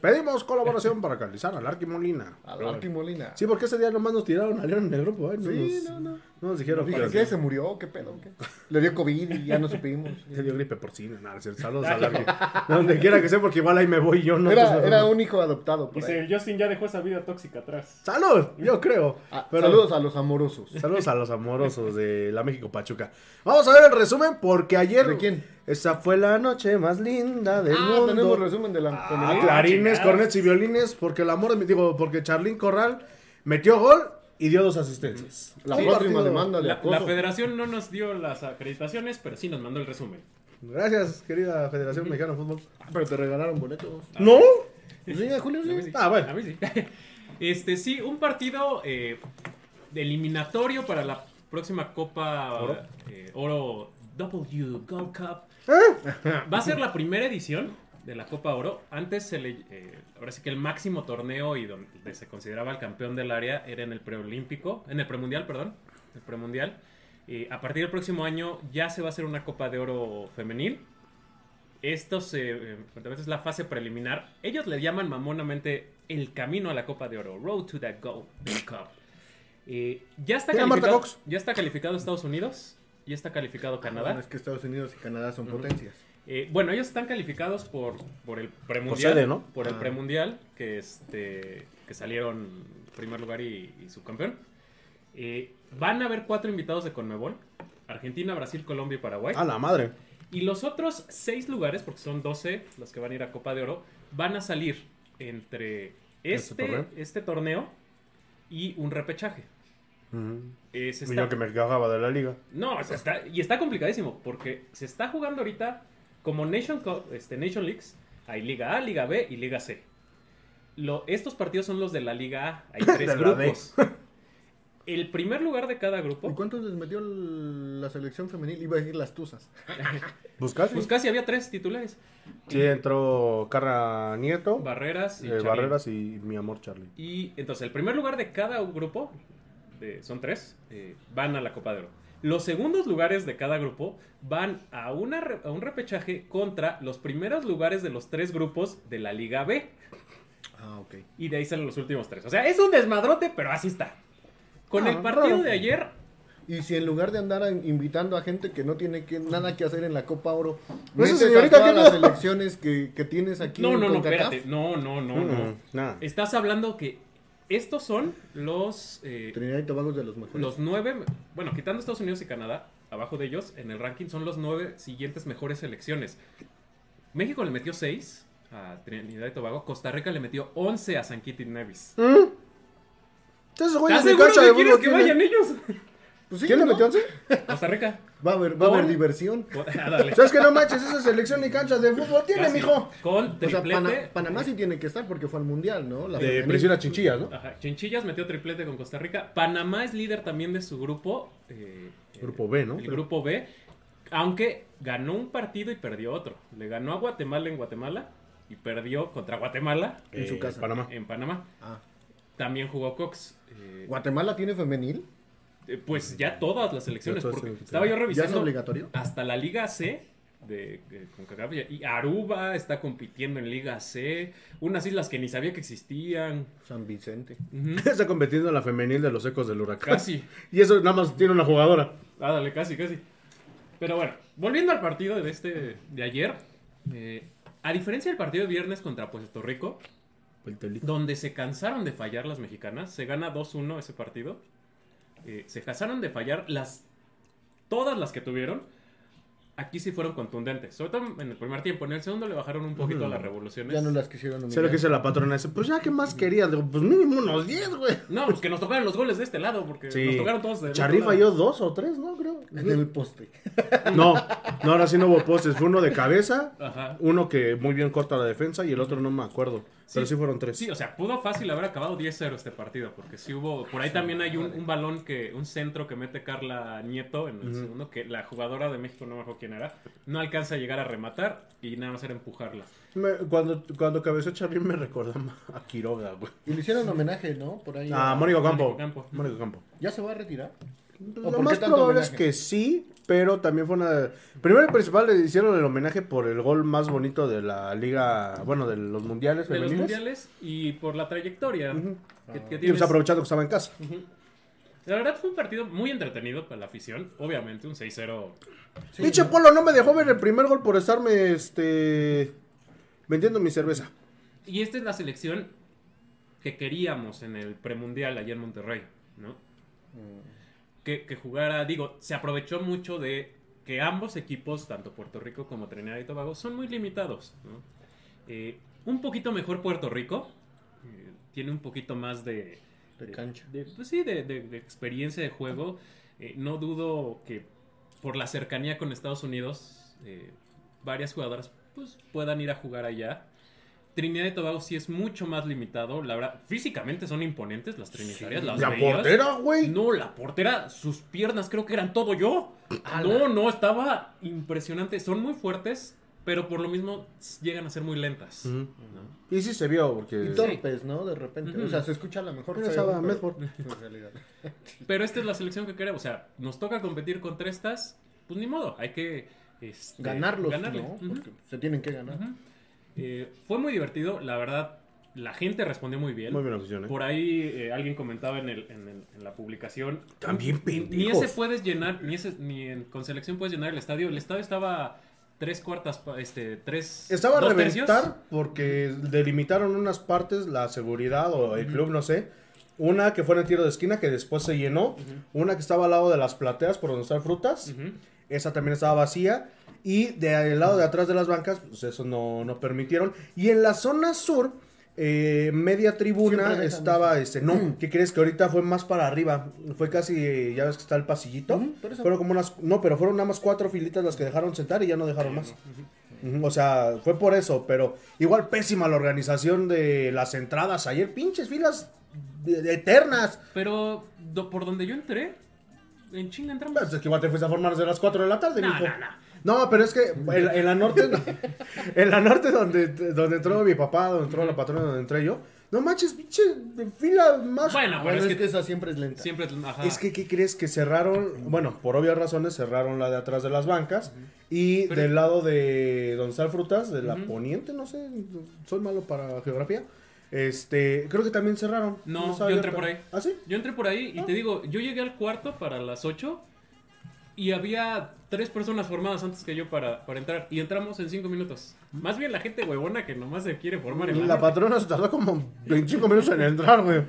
Pedimos colaboración para canalizar al Arqui Molina. Al Arqui. Molina. Sí, porque ese día nomás nos tiraron a León en el grupo. ¿eh? No Sí, nos, no, no. no nos dijeron Dije, ¿qué? ¿Se murió? ¿Qué pedo? ¿Qué? Le dio COVID y ya no supimos. Le dio gripe porcina. Nada, es cierto. saludos al Arqui. Donde quiera que sea, porque igual ahí me voy yo. No Era, un hijo adoptado. Por Dice, ahí. el Justin ya dejó esa vida tóxica atrás. Salud, yo creo. Ah, Pero- Saludos a los amorosos. Saludos a los amorosos de la México Pachuca. Vamos a ver el resumen porque ayer. ¿De quién? Esa fue la noche más linda del Ah, mundo. tenemos resumen de la Ah. Clarines, cornets y violines, porque el amor de mi, digo, porque Charlín Corral metió gol y dio dos asistencias. La Sí, próxima partido- demanda de La, acoso. la federación no nos dio las acreditaciones, pero sí nos mandó el resumen. Gracias, querida Federación Mexicana de Fútbol. Pero te regalaron boletos. ¿No? Sí, a Julio, sí. sí. Ah, bueno. A mí sí. Este, sí, un partido eh, eliminatorio para la próxima Copa Oro. eh, Oro W Gold Cup. Va a ser la primera edición de la Copa Oro. Antes se le, eh, ahora sí que el máximo torneo y donde se consideraba el campeón del área era en el preolímpico, en el premundial, perdón, el premundial. Eh, a partir del próximo año ya se va a hacer una Copa de Oro femenil. Esto se, eh, es la fase preliminar. Ellos le llaman mamonamente el camino a la Copa de Oro, Road to the Golden Cup. Eh, ya está calificado, ya está calificado Estados Unidos, ya está calificado Canadá. Bueno, es que Estados Unidos y Canadá son potencias. Eh, bueno, ellos están calificados por, por el premundial. Por sede, ¿no? Por el Ah. premundial, que, este, que salieron primer lugar y, y subcampeón. Eh, van a haber cuatro invitados de Conmebol. Argentina, Brasil, Colombia y Paraguay. A la madre. Y los otros seis lugares, porque son 12 los que van a ir a Copa de Oro, van a salir entre ¿Este este, torneo? este torneo y un repechaje. Eh, se Y está- yo que me cagaba de la liga. no, o sea, está, y está complicadísimo porque se está jugando ahorita como Nation, Cup, este, Nation Leagues. Hay Liga A, Liga B y Liga C. Lo, estos partidos son los de la Liga A. Hay tres grupos. El primer lugar de cada ¿Y grupo, cuántos les metió el- la selección femenil? Iba a decir las tuzas. ¿Buscas? pues casi había tres titulares. Sí, entró Carra Nieto, Barreras y eh. Barreras y mi amor Charlie. Y entonces el primer lugar de cada grupo, de- son tres, eh, van a la Copa de Oro. Los segundos lugares de cada grupo van a, una, re- a un repechaje contra los primeros lugares de los tres grupos de la Liga B. Ah, ok. Y de ahí salen los últimos tres. O sea, es un desmadrote, pero así está. Con Ah, el partido raro. de ayer, Y si en lugar de andar invitando a gente que no tiene que, nada que hacer en la Copa Oro, metes esa a señorita, todas ¿qué las pedo? selecciones que, que tienes aquí no, en no, no, espérate. No, no, no, no. Nada. Estás hablando que estos son los, eh, Trinidad y Tobago es de los mejores. los nueve, bueno, quitando Estados Unidos y Canadá, abajo de ellos, en el ranking son los nueve siguientes mejores selecciones. México le metió 6 a Trinidad y Tobago, Costa Rica le metió 11 a San Kitts y Nevis. Güey, ¿Estás seguro que vayan ellos? Pues sí, ¿Quién le ¿no? metió once? Costa Rica. Va a haber, va a haber diversión. Ah, dale. ¿Sabes que no manches? Esa selección ni canchas de fútbol tiene, Casi. mijo. Con O sea, triplete. Pana- Panamá sí tiene que estar porque fue al Mundial, ¿no? La De presión a chinchillas, ¿no? Ajá, Chinchillas metió triplete con Costa Rica. Panamá es líder también de su grupo. eh, Grupo B, ¿no? El grupo B. Aunque ganó un partido y perdió otro. Le ganó a Guatemala en Guatemala y perdió contra Guatemala En su casa. Eh, Panamá. en Panamá. Ah. También jugó Cox. eh, ¿Guatemala tiene femenil? Eh, pues ya todas las todas porque estaba yo ¿Ya es revisando. obligatorio? Hasta la Liga C de, de CONCACAF. Y Aruba está compitiendo en Liga C. Unas islas que ni sabía que existían. San Vicente. Está compitiendo en la femenil de los ecos del huracán. Casi. Y eso nada más tiene una jugadora. Ah, dale, casi, casi. Pero bueno, volviendo al partido de este de ayer, eh, a diferencia del partido de viernes contra Puerto Rico, donde se cansaron de fallar las mexicanas, se gana 2-1 ese partido. Eh, se cansaron de fallar las todas las que tuvieron. Aquí sí fueron contundentes, sobre todo en el primer tiempo. En el segundo le bajaron un poquito a las revoluciones. Ya no las quisieron Se nominar. lo que dice la patrona. Dice, pues ya, ¿qué más querías? Digo, pues mínimo unos 10, güey. No, pues que nos tocaron los goles de este lado, porque Sí. nos tocaron todos de Charly falló dos o tres, ¿no? Creo. En el poste. No, no, ahora sí no hubo postes. Fue uno de cabeza, Ajá. uno que muy bien corta la defensa y el otro no me acuerdo. Pero sí fueron tres. Sí, o sea, pudo fácil haber acabado 10-0 este partido, porque sí hubo, por ahí también hay un, un balón que, un centro que mete Carla Nieto en el segundo, que la jugadora de México, no me acuerdo quién era, no alcanza a llegar a rematar y nada más era empujarla. Me- cuando, cuando cabezó Charly me recordó a Quiroga, güey. Y le hicieron homenaje, ¿no? Por ahí. A Mónico Campo. Mónico Campo. Mónico Campo. ¿Ya se va a retirar? ¿O Lo más probable es que sí, pero también fue una... Primero y principal le hicieron el homenaje por el gol más bonito de la liga, bueno, de los mundiales De los mundiales y por la trayectoria Ujú. que, que Y tienes. pues aprovechando que estaba en casa. La verdad fue un partido muy entretenido para la afición, obviamente, un 6-0. Sí, Pinche ¿no? Polo no me dejó ver el primer gol por estarme, este... Vendiendo mi cerveza. Y esta es la selección que queríamos en el premundial allá en Monterrey, ¿no? Que, que jugara, digo, se aprovechó mucho de que ambos equipos, tanto Puerto Rico como Trinidad y Tobago, son muy limitados, ¿no? Eh, un poquito mejor Puerto Rico, eh, tiene un poquito más de... De cancha. de- pues sí, de, de- de experiencia de juego. Eh, no dudo que por la cercanía con Estados Unidos, varias jugadoras pues, puedan ir a jugar allá. Trinidad y Tobago sí es mucho más limitado. La verdad, físicamente son imponentes las trinitarias. las La veías. portera, güey. No, la portera, sus piernas creo que eran todo yo. No, no, estaba impresionante. Son muy fuertes, pero por lo mismo llegan a ser muy lentas. ¿no? Y sí se vio, porque... Y torpes, ¿no? De repente. O sea, se escucha a lo mejor. Mira, feo, pero- Medford. En realidad. Pero esta es la selección que queremos. O sea, nos toca competir contra estas. Pues ni modo, hay que este, Ganarlos, ganarle. ¿no? Ujú. Porque se tienen que ganar. Eh, fue muy divertido, la verdad. La gente respondió muy bien. Muy buena opción, ¿eh? Por ahí eh, alguien comentaba en, el, en, el- en la publicación. También Ni pendejos. ese puedes llenar, ni ese, ni en- con selección puedes llenar el estadio. El estadio estaba tres cuartas, este, tres. Estaba a dos tercios. reventar porque delimitaron unas partes, la seguridad o el club, no sé. Una que fue en el tiro de esquina que después se llenó. Una que estaba al lado de las plateas por donde están frutas. Ujú. Esa también estaba vacía. Y del lado de atrás de las bancas, pues eso no, no permitieron. Y en la zona sur, eh, media tribuna estaba, este, no, ¿qué crees? Que ahorita fue más para arriba. Fue casi, ya ves que está el pasillito. Fueron como unas, no, pero fueron nada más cuatro filitas las que dejaron sentar y ya no dejaron más. O sea, fue por eso, pero igual pésima la organización de las entradas. Ayer pinches filas de- de eternas. Pero do- por donde yo entré, en chinga entramos. Pues es que igual te fuiste a formar desde las 4 de la tarde, No, mijo. no, no. No, pero es que en, en la norte, en la norte donde, donde entró mi papá, donde entró la patrona, donde entré yo, no manches, pinche fila más. Bueno, pero Bueno, es es que, esa siempre es lenta. siempre. Ajá. Es que, ¿qué crees? Que cerraron, bueno, por obvias razones cerraron la de atrás de las bancas y Pero- del lado de donde están frutas, de la poniente, no sé, soy malo para geografía, este, creo que también cerraron. No, yo entré por ahí. ¿Ah, sí? Yo entré por ahí y te digo, yo llegué al cuarto para las 8 y había tres personas formadas antes que yo para, para entrar y entramos en cinco minutos. Más bien la gente huevona que nomás se quiere formar en la, La patrona se tardó como 25 minutos en entrar, güey.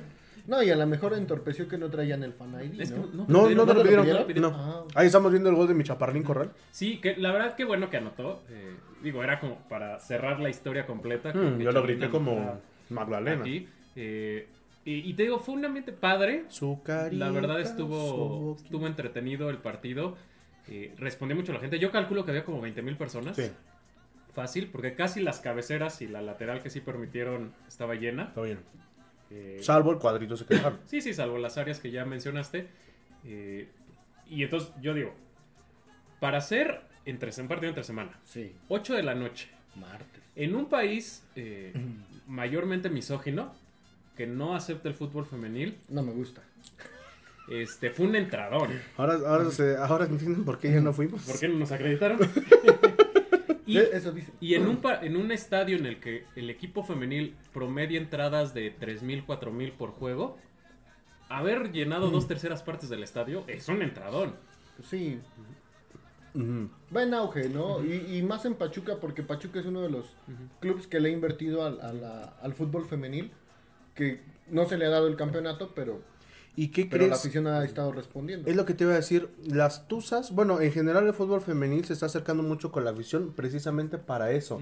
No, y a lo mejor entorpeció que no traían el fan ID, Es que ¿no? no, No, no te lo pidieron. no No. Ah. Ahí estamos viendo el gol de mi chaparrín corral. Sí, que la verdad que bueno que anotó. eh, digo, era como para cerrar la historia completa. Mm, yo lo grité como Magdalena. aquí. eh, y, y te digo, fue un ambiente padre. Su carita, La verdad estuvo, estuvo entretenido el partido. eh, respondió mucho la gente. Yo calculo que había como 20 mil personas. Sí, Fácil, porque casi las cabeceras y la lateral que sí permitieron estaba llena. está bien. Eh, Salvo el cuadrito se quedaron. sí, sí, salvo las áreas que ya mencionaste. Eh, y entonces yo digo, para hacer entre, un partido entre semana, Sí, 8 de la noche, martes. en un país eh, mayormente misógino, que no acepta el fútbol femenil, No me gusta. este, fue un entradón. Ahora, ahora, se, ahora entienden por qué ya no fuimos. ¿Por qué no nos acreditaron? Y, Eso dice. y en, un, en un estadio en el que el equipo femenil promedia entradas de 3.000, 4.000 por juego, haber llenado dos terceras partes del estadio es un entradón. Sí, Va en auge, ¿no? y, y más en Pachuca, porque Pachuca es uno de los clubes que le ha invertido al, a la- al fútbol femenil, que no se le ha dado el campeonato, pero, ¿Y qué pero la crees? afición ha estado respondiendo. Es lo que te iba a decir, las Tuzas, bueno, en general el fútbol femenil se está acercando mucho con la afición precisamente para eso,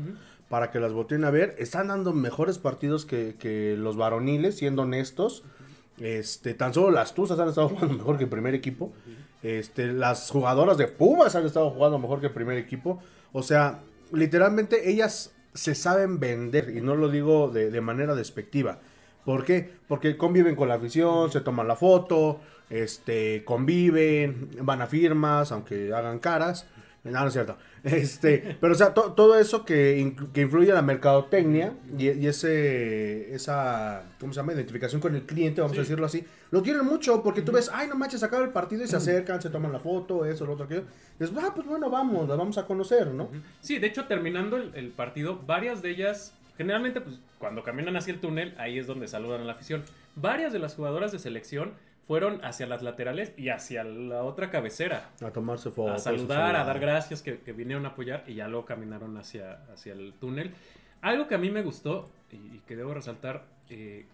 para que las volteen a ver. Están dando mejores partidos que, que los varoniles, siendo honestos. Este, tan solo las Tuzas han estado jugando mejor que el primer equipo. Este, las jugadoras de Pumas han estado jugando mejor que el primer equipo. O sea, literalmente ellas se saben vender, y no lo digo de, de manera despectiva. ¿Por qué? Porque conviven con la afición, se toman la foto, este, conviven, van a firmas, aunque hagan caras. No, no es cierto. Este, pero o sea, to- todo eso que, que influye en la mercadotecnia y, y ese, esa, ¿cómo se llama? Identificación con el cliente, vamos a decirlo así, lo tienen mucho porque tú ves, ay, no manches, acaba el partido y se acercan, se toman la foto, eso, lo otro, aquello. Dices, ah, pues bueno, vamos, la vamos a conocer, ¿no? Sí, de hecho, terminando el, el partido, varias de ellas, generalmente, pues cuando caminan hacia el túnel, ahí es donde saludan a la afición. Varias de las jugadoras de selección fueron hacia las laterales y hacia la otra cabecera. A tomarse fotos. a saludar, a dar gracias que, que vinieron a apoyar y ya luego caminaron hacia, hacia el túnel. Algo que a mí me gustó y, y que debo resaltar, eh,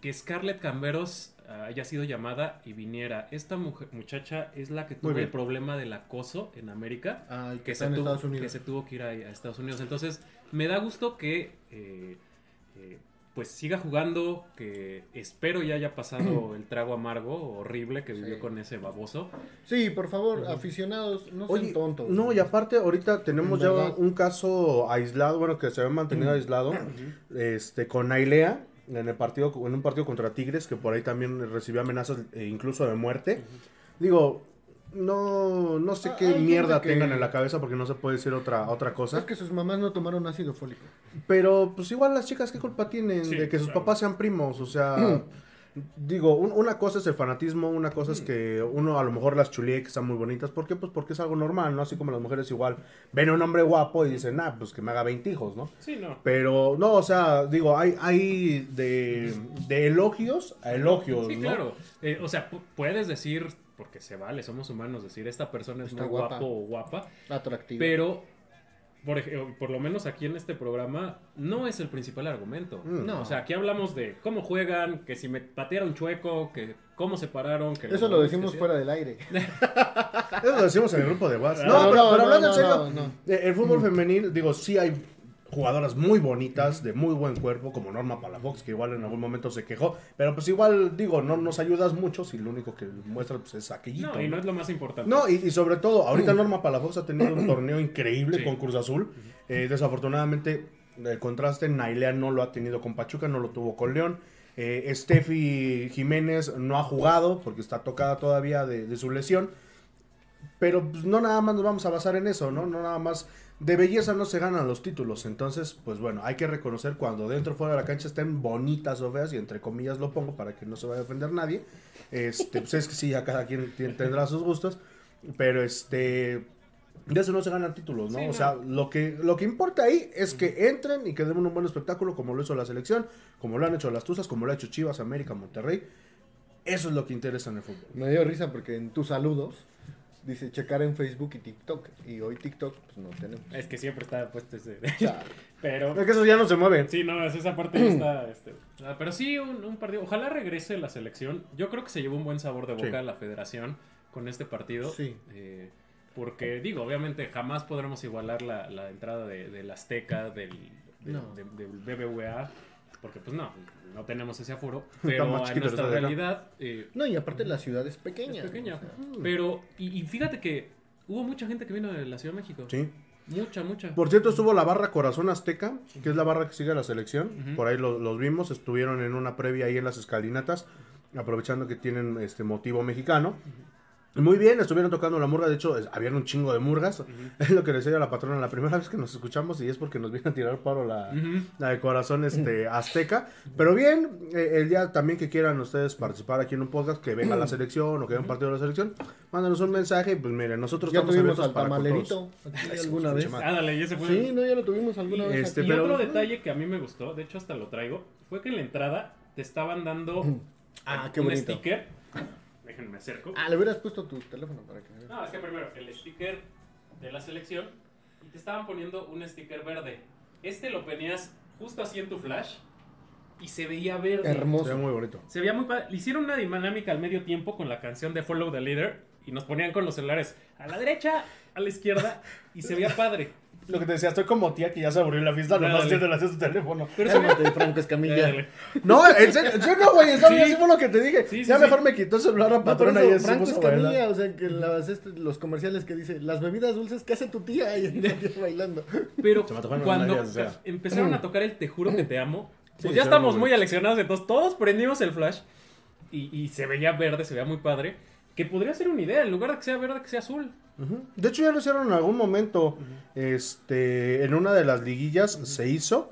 que Scarlett Camberos ah, haya sido llamada y viniera. Esta mujer- muchacha es la que tuvo el problema del acoso en América Ah, que que está se, en tuvo, que se tuvo que ir a, a Estados Unidos. Entonces, me da gusto que eh, eh, pues siga jugando, que espero ya haya pasado el trago amargo horrible que vivió Sí. con ese baboso. Sí, por favor, aficionados, no sean Oye, tontos. no, y aparte ahorita tenemos En ya un caso aislado, bueno, que se había mantenido aislado, este, con Nailea, en el partido, en un partido contra Tigres, que por ahí también recibió amenazas e incluso de muerte. Digo, no, no sé Ah, qué mierda que- tengan en la cabeza porque no se puede decir otra, otra cosa. Es que sus mamás no tomaron ácido fólico. Pero pues igual las chicas, ¿qué culpa tienen Sí, de que sus claro. papás sean primos? O sea, digo, un- una cosa es el fanatismo, una cosa es que uno a lo mejor las chulie que están muy bonitas. ¿Por qué? Pues porque es algo normal, ¿no? Así como las mujeres igual ven a un hombre guapo y dicen, ah, pues que me haga 20 hijos, ¿no? Sí, no. Pero no, o sea, digo, hay, hay de, de elogios a elogios, Sí, ¿no? claro. Eh, o sea, pu- puedes decir, porque se vale, somos humanos, decir esta persona es Está muy guapa. guapo o guapa, Atractivo. pero por, ej- por lo menos aquí en este programa no es el principal argumento. Mm. No. O sea, aquí hablamos de cómo juegan, que si me patearon chueco, que cómo se pararon. Que Eso los lo goles decimos que fuera del aire. Eso lo decimos en el grupo de WhatsApp. No, No, pero, no, pero no, hablando en no, serio, no, no. eh, el fútbol femenil, digo, sí hay jugadoras muy bonitas, de muy buen cuerpo, como Norma Palafox, que igual en algún momento se quejó, pero pues igual, digo, no nos ayudas mucho si lo único que muestra pues, es aquellito. No, y no es lo más importante. No, y, y sobre todo, ahorita Norma Palafox ha tenido un torneo increíble Sí. con Cruz Azul. Eh, desafortunadamente, el contraste, Nailea no lo ha tenido con Pachuca, no lo tuvo con León. Eh, Steffi Jiménez no ha jugado porque está tocada todavía de, de su lesión. Pero pues, no nada más nos vamos a basar en eso, ¿no? No nada más. De belleza no se ganan los títulos. Entonces, pues bueno, hay que reconocer cuando dentro o fuera de la cancha estén bonitas o feas, y entre comillas lo pongo para que no se vaya a ofender nadie. Este, pues es que sí, ya cada quien tendrá sus gustos. Pero este. De eso no se ganan títulos, ¿no? Sí, o no. sea, lo que, lo que importa ahí es que entren y que den un buen espectáculo, como lo hizo la selección, como lo han hecho las Tuzas, como lo ha hecho Chivas, América, Monterrey. Eso es lo que interesa en el fútbol. Me dio risa porque en tus saludos dice checar en Facebook y TikTok. Y hoy TikTok pues no tenemos. Es que siempre está puesto ese. Pero. Es que eso ya no se mueve. Sí, no, es esa parte ya está. este, ah, pero sí, un, un partido. Ojalá regrese la selección. Yo creo que se llevó un buen sabor de boca Sí. la federación con este partido. Sí. Eh, porque, digo, obviamente jamás podremos igualar la, la entrada de, del Azteca, del, de- No. de- del BBVA. Porque, pues no, no tenemos ese aforo. Pero en nuestra realidad. eh, no, y aparte la ciudad es pequeña. es pequeña. o sea, Pero, y, y fíjate que hubo mucha gente que vino de la Ciudad de México. Sí. Mucha, mucha. Por cierto, estuvo la barra Corazón Azteca, que es la barra que sigue a la selección. Por ahí lo- los vimos, estuvieron en una previa ahí en las escalinatas, aprovechando que tienen este motivo mexicano. Muy bien, estuvieron tocando la murga, de hecho, es- habían un chingo de murgas. Es lo que le decía la patrona la primera vez que nos escuchamos y es porque nos viene a tirar paro la, la de corazón este, azteca. Pero bien, eh, el día también que quieran ustedes participar aquí en un podcast, que venga la selección o que vean un partido de la selección, mándanos un mensaje. Pues miren, nosotros Ya estamos tuvimos abiertos al para tamalerito aquí alguna vez. Ándale, y ese fue. Sí, no, ya lo tuvimos alguna vez. Este, aquí. y pero- otro detalle que a mí me gustó, de hecho hasta lo traigo, fue que en la entrada te estaban dando Ah, qué un bonito. sticker. Déjenme acerco. Ah, le hubieras puesto tu teléfono para que. No, es que primero el sticker de la selección y te estaban poniendo un sticker verde. Este lo ponías justo así en tu flash y se veía verde. Se Hermoso. ve muy bonito. Se veía muy padre. Le hicieron una dinámica al medio tiempo con la canción de Follow the Leader y nos ponían con los celulares a la derecha, a la izquierda y se veía padre. Lo que te decía, estoy como tía que ya se aburrió la fiesta, nomás Ándale. haciéndole así su teléfono. Pero. Cálmate, Franco Escamilla. No, en serio, yo no, güey, bien, Sí. fue lo que te dije. Sí, sí, ya sí. mejor me quitó el celular la No, por patrona eso, y se Franco a. Escamilla, o sea, que las, este, los comerciales que dice, las bebidas dulces que hace tu tía y la tía bailando. Pero cuando o sea. empezaron a tocar el Te juro que te amo, pues Sí, ya estamos muy muy aleccionados, entonces todos prendimos el flash y, y se veía verde, se veía muy padre. Que podría ser una idea, en lugar de que sea verde, que sea azul. De hecho, ya lo hicieron en algún momento. Este, en una de las liguillas se hizo.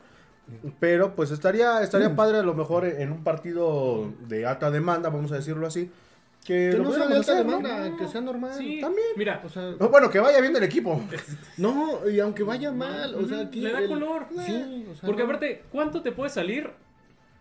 Pero pues estaría, estaría padre a lo mejor en un partido de alta demanda, vamos a decirlo así. Que, no sea de alta hacer, ¿no? demanda, que sea normal. Sí, también. Mira, O sea, No, Bueno, que vaya bien el equipo. no, y aunque vaya mal, o sea, aquí. le da el- color. Sí, o sea. Porque no. aparte, ¿cuánto te puede salir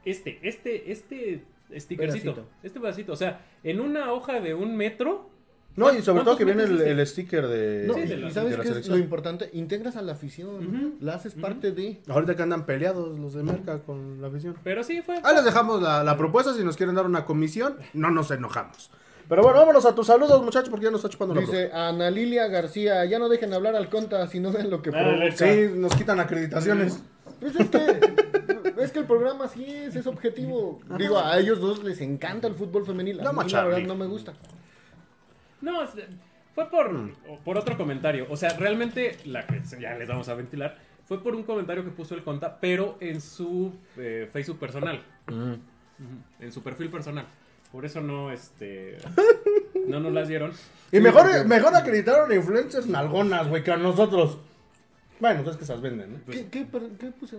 este, este, este stickercito? Pedacito. Este pedacito. O sea, en una hoja de un metro. No, y sobre todo ¿Cuántos que viene el, sticker de, No, Sí, y, de y la- sabes de la qué es lo importante, integras a la afición, la haces parte de. Ahorita que andan peleados los de Merca con la afición. Pero sí fue. Ahí les dejamos la, la propuesta. Si nos quieren dar una comisión, no nos enojamos. Pero bueno, vámonos a tus saludos, muchachos, porque ya nos está chupando la Dice Ana Lilia García, ya no dejen hablar al conta si no ven lo que provoca. Sí, nos quitan acreditaciones. Pues es que, es que el programa así es, es objetivo. Digo, a ellos dos les encanta el fútbol femenil. A No, mí, la verdad no me gusta. No, fue por, Mm. por otro comentario. O sea, realmente, la que ya les vamos a ventilar, fue por un comentario que puso el Conta, pero en su eh, Facebook personal. Mm. En su perfil personal. Por eso no, este. No nos las dieron. Y mejor, porque- mejor acreditaron a influencers nalgonas, güey, que a nosotros. Bueno, pues es que esas venden, ¿no? ¿Qué, qué, per- qué puse?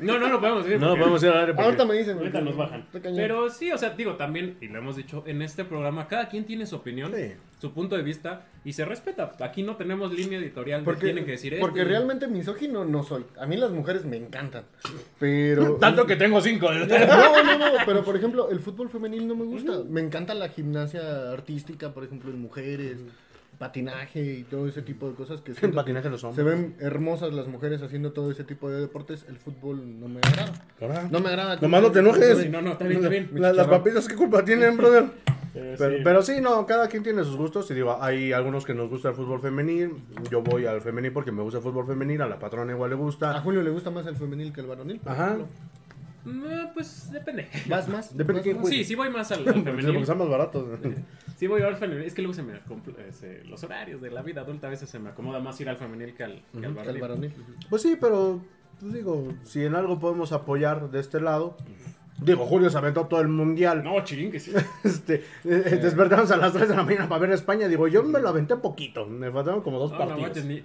No, no lo podemos decir. porque ir a dar Ahorita me dicen. Ahorita nos bajan. Está cañón. Pero sí, o sea, digo, también, y lo hemos dicho en este programa, cada quien tiene su opinión, Sí. su punto de vista, y se respeta. Aquí no tenemos línea editorial de Porque, tienen que decir esto. porque y- realmente misógino no soy. A mí las mujeres me encantan. Pero. Tanto que tengo cinco. No, no, no, pero por ejemplo, el fútbol femenil no me gusta. Me encanta la gimnasia artística, por ejemplo, en mujeres, patinaje y todo ese tipo de cosas que patinaje los se hombres. ven hermosas las mujeres haciendo todo ese tipo de deportes. El fútbol no me agrada. No me agrada. Nomás no te enojes. Sí, no, no, está bien, está bien. La- las papitas, ¿qué culpa tienen, brother? Pero Pero, sí. pero sí, no, cada quien tiene sus gustos. Y digo, hay algunos que nos gusta el fútbol femenil. Yo voy al femenil porque me gusta el fútbol femenil. A la patrona igual le A gusta. Julio le gusta más el femenil que el varonil. Ajá. ejemplo. Eh, pues depende. ¿Vas más? Depende ¿Vas quién más? juegue. Sí, sí voy más al, al Porque femenil. son más baratos. Sí voy al femenil. Es que luego se me los horarios de la vida adulta a veces se me acomoda más ir al femenil que al, que al Que varonil. Pues sí, pero pues digo, si en algo podemos apoyar de este lado. Digo, Julio se aventó todo el mundial. No, chirín, que sí. Este, eh, despertamos a las 3 de la mañana para ver España. Digo, yo me lo aventé poquito. Me faltaron como dos No, no partidos. ni-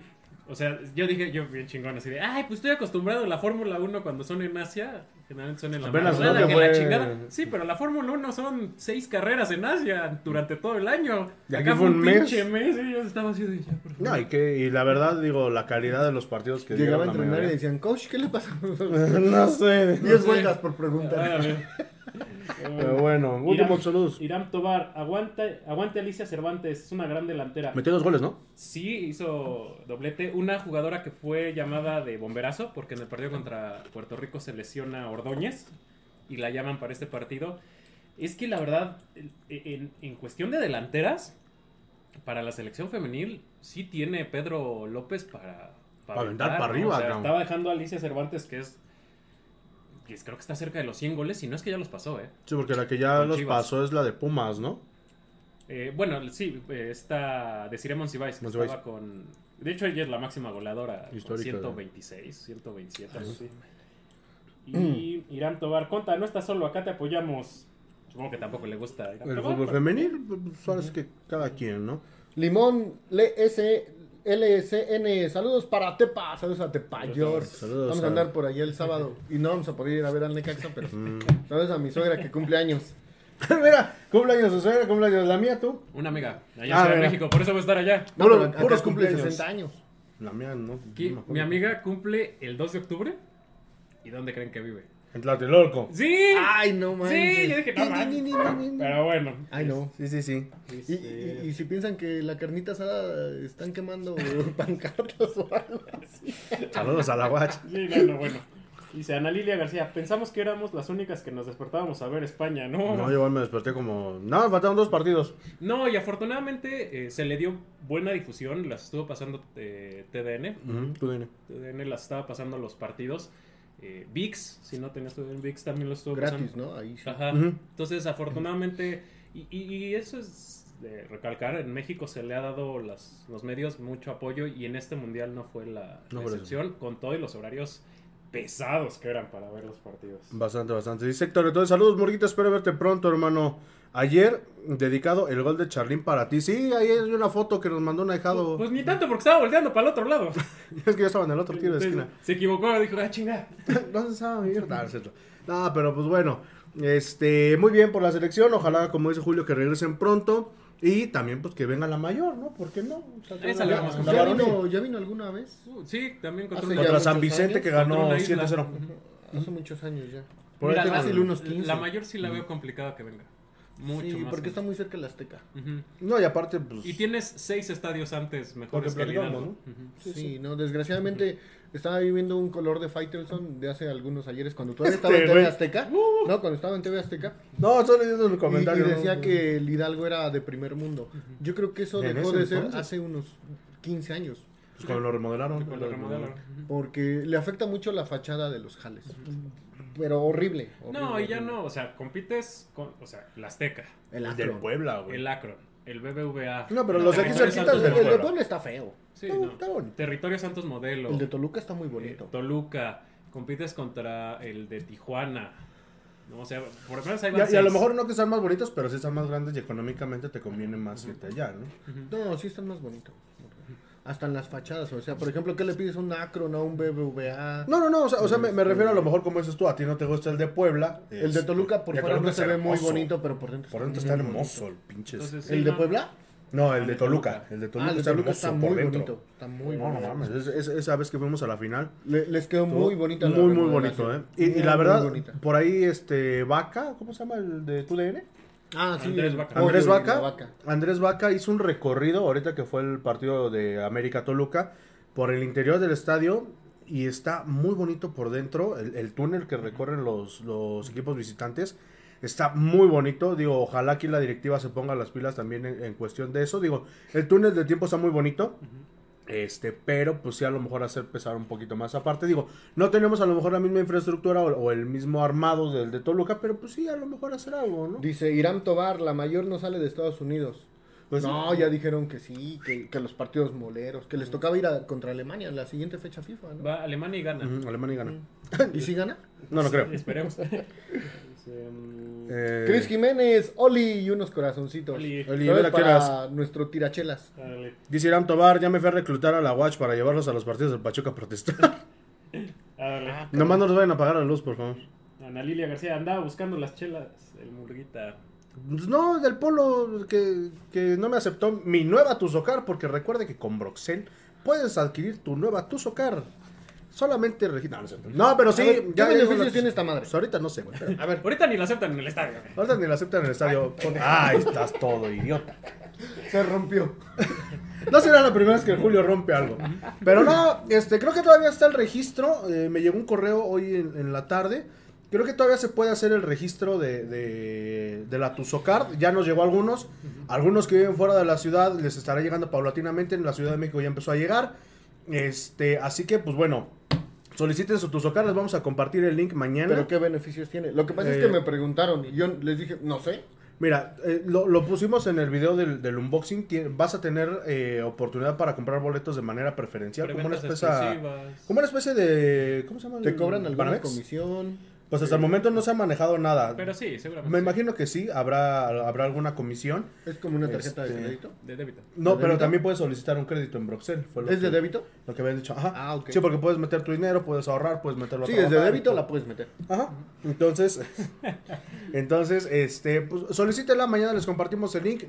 O sea, yo dije, yo bien chingón, así de, ay, pues estoy acostumbrado a la Fórmula 1 cuando son en Asia, generalmente son en la Apenas madrugada, creo que la chingada. Sí, pero la Fórmula 1 son seis carreras en Asia durante todo el año. Y aquí Acá fue un mes. pinche mes, y yo estaba así de, ya, por favor. No, y, que, y la verdad, digo, la calidad de los partidos que Llegaba a entrenar y decían, coach, ¿qué le pasa? no sé. Diez sé. vueltas por Ah, preguntar. Pero bueno, últimos saludos. Irán Tobar, aguante, aguante Alicia Cervantes, es una gran delantera. Metió dos goles, ¿no? Sí, hizo doblete. Una jugadora que fue llamada de bomberazo, porque en el partido contra Puerto Rico se lesiona Ordóñez y la llaman para este partido. Es que la verdad, en, en cuestión de delanteras, para la selección femenil, sí tiene Pedro López para, Para aventar para arriba, O sea, estaba dejando a Alicia Cervantes, que es. Que creo que está cerca de los 100 goles, y no es que ya los pasó, ¿eh? Sí, porque la que ya Con los Chivas. pasó es la de Pumas, ¿no? Eh, bueno, sí, eh, esta Desiree Monsiváis, que Monsiváis. estaba con... De hecho, ella es la máxima goleadora, con Histórica, 126, 127, algo así. Y Irán Tobar, Conta, no estás solo, acá te apoyamos. Supongo que tampoco le gusta ir a El fútbol pero- femenil, pues sabes que cada quien, ¿no? Limón LS, LSN, saludos para Tepa, saludos a Tepayor. Saludos Vamos a- andar por allá el sábado y no vamos a poder ir a ver al Necaxa, pero Mm. saludos a mi suegra que cumple años. Mira, cumpleaños su suegra, cumpleaños la mía, tú. Una amiga, allá en Ah, mira. México, por eso voy a estar allá. No, acá puros cumple cumpleaños. 60 años. La mía, no. No mi amiga cumple el 2 de octubre. ¿Y dónde creen que vive? En Tlatelolco. ¡Sí! Ay, no manches. Sí, yo dije, no manches. Pero bueno. Ay, no. Sí, sí, sí. Y, y- y si piensan que la carnita asada están quemando pancartas o algo así. Saludos a la watch. Sí, no, no, bueno. Dice Ana Lilia García, pensamos que éramos las únicas que nos despertábamos a ver España. No, No, yo igual me desperté como. No, me faltaron dos partidos. No, y afortunadamente eh, se le dio buena difusión, las estuvo pasando eh, TDN, tú dime. TDN las estaba pasando los partidos, eh, VIX, si no tenías TDN VIX también lo estuvo Gratis, pasando. ¿no? Ahí sí. Ajá, entonces afortunadamente, y, y- y eso es de recalcar, en México se le ha dado las, los medios mucho apoyo y en este mundial no fue la, No la fue excepción, con todo y los horarios pesados que eran para ver los partidos. Bastante, bastante. Dice Héctor, entonces saludos, Murguita, espero verte pronto, hermano. Ayer, dedicado el gol de Charlín para ti. Sí, ahí hay una foto que nos mandó un ahijado. Pues ni tanto porque estaba volteando para el otro lado. es que yo estaba en el otro tiro de esquina. Se equivocó, dijo, ah, chinga. ¿Dónde estaba mi mierda? No, cierto. No, pero pues bueno. Este, muy bien por la selección. Ojalá, como dice Julio, que regresen pronto. Y también, pues que venga la mayor, ¿no? ¿Por qué no? O sea, Esa la-. ¿Ya vino, ¿Ya vino alguna vez? Uh, sí, también contra una- Contra San Vicente años, que ganó una isla. 7-0. Hace muchos años ya. Por Mira, la- fácil unos 15. La mayor sí la veo complicada que venga. Mucho sí, más. porque está muy cerca el Azteca. Ujú. No, y aparte, pues. Y tienes seis estadios antes mejores que el platicamos, Hidalgo. ¿no? Ujú. Sí, no, desgraciadamente estaba viviendo un color de Faitelson de hace algunos ayeres cuando todavía estaba Este en TV. Azteca. No, cuando estaba en TV Azteca. No, estoy leyendo el Y, comentario. y decía ¿no? que el Hidalgo era de primer mundo. Yo creo que eso dejó de ser entonces. hace unos 15 años. Pues cuando lo remodelaron. Cuando lo remodelaron. Porque le afecta mucho la fachada de los jales. Pero horrible. No, horrible, y ya horrible. no, o sea, compites con, o sea, el Azteca, El Del Akron. Puebla, güey. el Akron, el BBVA. No, pero los de aquí cerquitas El, el de Puebla. Está feo. Sí, Está- no. está bonito. Territorio Santos Modelo. El de Toluca está muy eh, bonito. Toluca. Compites contra el de Tijuana. No, o sea, por lo menos ahí Y van a, y a lo mejor no que sean más bonitos, pero sí están más grandes y económicamente te conviene más irte allá, ¿no? No, sí están más bonitos. Hasta en las fachadas. O sea, por ejemplo, ¿qué le pides a un Akron, a un BBVA? No, no, no, o sea, o sea, me, me refiero a lo mejor como dices tú, a ti no te gusta el de Puebla. El de este, Toluca por fuera no se ve muy bonito, pero por dentro Por dentro está hermoso el pinches. Entonces, sí, ¿El de. Puebla? no, el el de Toluca. El de Ah, Toluca el de está hermoso está muy bonito. Está muy No, no bonito. mames, es- es- esa vez que fuimos a la final. Le- les quedó muy bonita la Muy, muy bonito, ¿eh? Y, la verdad, por ahí, este, Vaca, ¿cómo se llama el de TUDN? Ah, sí. Andrés Vaca. Andrés Vaca. Andrés Vaca hizo un recorrido ahorita que fue el partido de América Toluca por el interior del estadio y está muy bonito por dentro. El, el túnel que recorren los, los equipos visitantes está muy bonito. Digo, ojalá aquí la directiva se ponga las pilas también en, en cuestión de eso. Digo, el túnel de tiempo está muy bonito. Este, pero pues sí a lo mejor hacer pesar un poquito más. Aparte, digo, no tenemos a lo mejor la misma infraestructura o, o el mismo armado del de Toluca, pero pues sí a lo mejor hacer algo, ¿no? Dice Irán Tobar, la mayor no sale de Estados Unidos. Pues no, ya dijeron que sí, que, que los partidos moleros, que les tocaba ir a, contra Alemania en la siguiente fecha FIFA, ¿no? Va Alemania y gana. Alemania gana. ¿Y si gana? No, no creo. Esperemos. Eh, Cris Jiménez, Oli y unos corazoncitos. Oli. Oli, para nuestro tirachelas. dale. Dice Irán Tobar, ya me fui a reclutar a la Watch para llevarlos a los partidos del Pachuca a protestar. Ah. Nomás no nos vayan a apagar la luz, por favor. Ana Lilia García andaba buscando las chelas, el murguita. No, del polo que, que no me aceptó mi nueva Tuzocar, porque recuerde que con Broxel puedes adquirir tu nueva Tuzocar. Solamente regi- no, pero sí. Ver, ¿qué ya- ya beneficios tiene esta madre? Pues ahorita no sé, güey. A ver, Ahorita ni la aceptan en el estadio. güey. Ahorita ni la aceptan en el estadio. Ay, estás todo idiota. se rompió. No será la primera vez que Julio rompe algo. Pero no, este, creo que todavía está el registro. eh, me llegó un correo hoy en, en la tarde. Creo que todavía se puede hacer el registro de, de, de la Tuzocard. Ya nos llegó algunos. Algunos que viven fuera de la ciudad les estará llegando paulatinamente. En la Ciudad de México ya empezó a llegar. Este, así que, pues bueno, soliciten su Tuzocard. Les vamos a compartir el link mañana. Pero ¿qué beneficios tiene? Lo que pasa es Eh, que me preguntaron y yo les dije, no sé. Mira, eh, lo, lo pusimos en el video del, del unboxing. Tien- vas a tener eh, oportunidad para comprar boletos de manera preferencial. Como una, especie, como una especie de. ¿Cómo se llama? Te cobran alguna Banamex? comisión. Pues hasta el momento no se ha manejado nada. Pero sí, seguramente. Me sí. imagino que sí, habrá, habrá alguna comisión. Es como una tarjeta Este, de crédito. De débito. No, ¿De pero débito? también puedes solicitar un crédito en Broxel. fue lo ¿Es de que- débito? Lo que habían dicho. Ajá. Ah, ok. Sí, porque puedes meter tu dinero, puedes ahorrar, puedes meterlo a Sí, es de débito, la puedes meter. Ajá. Entonces, entonces, este, pues solicítela, mañana les compartimos el link.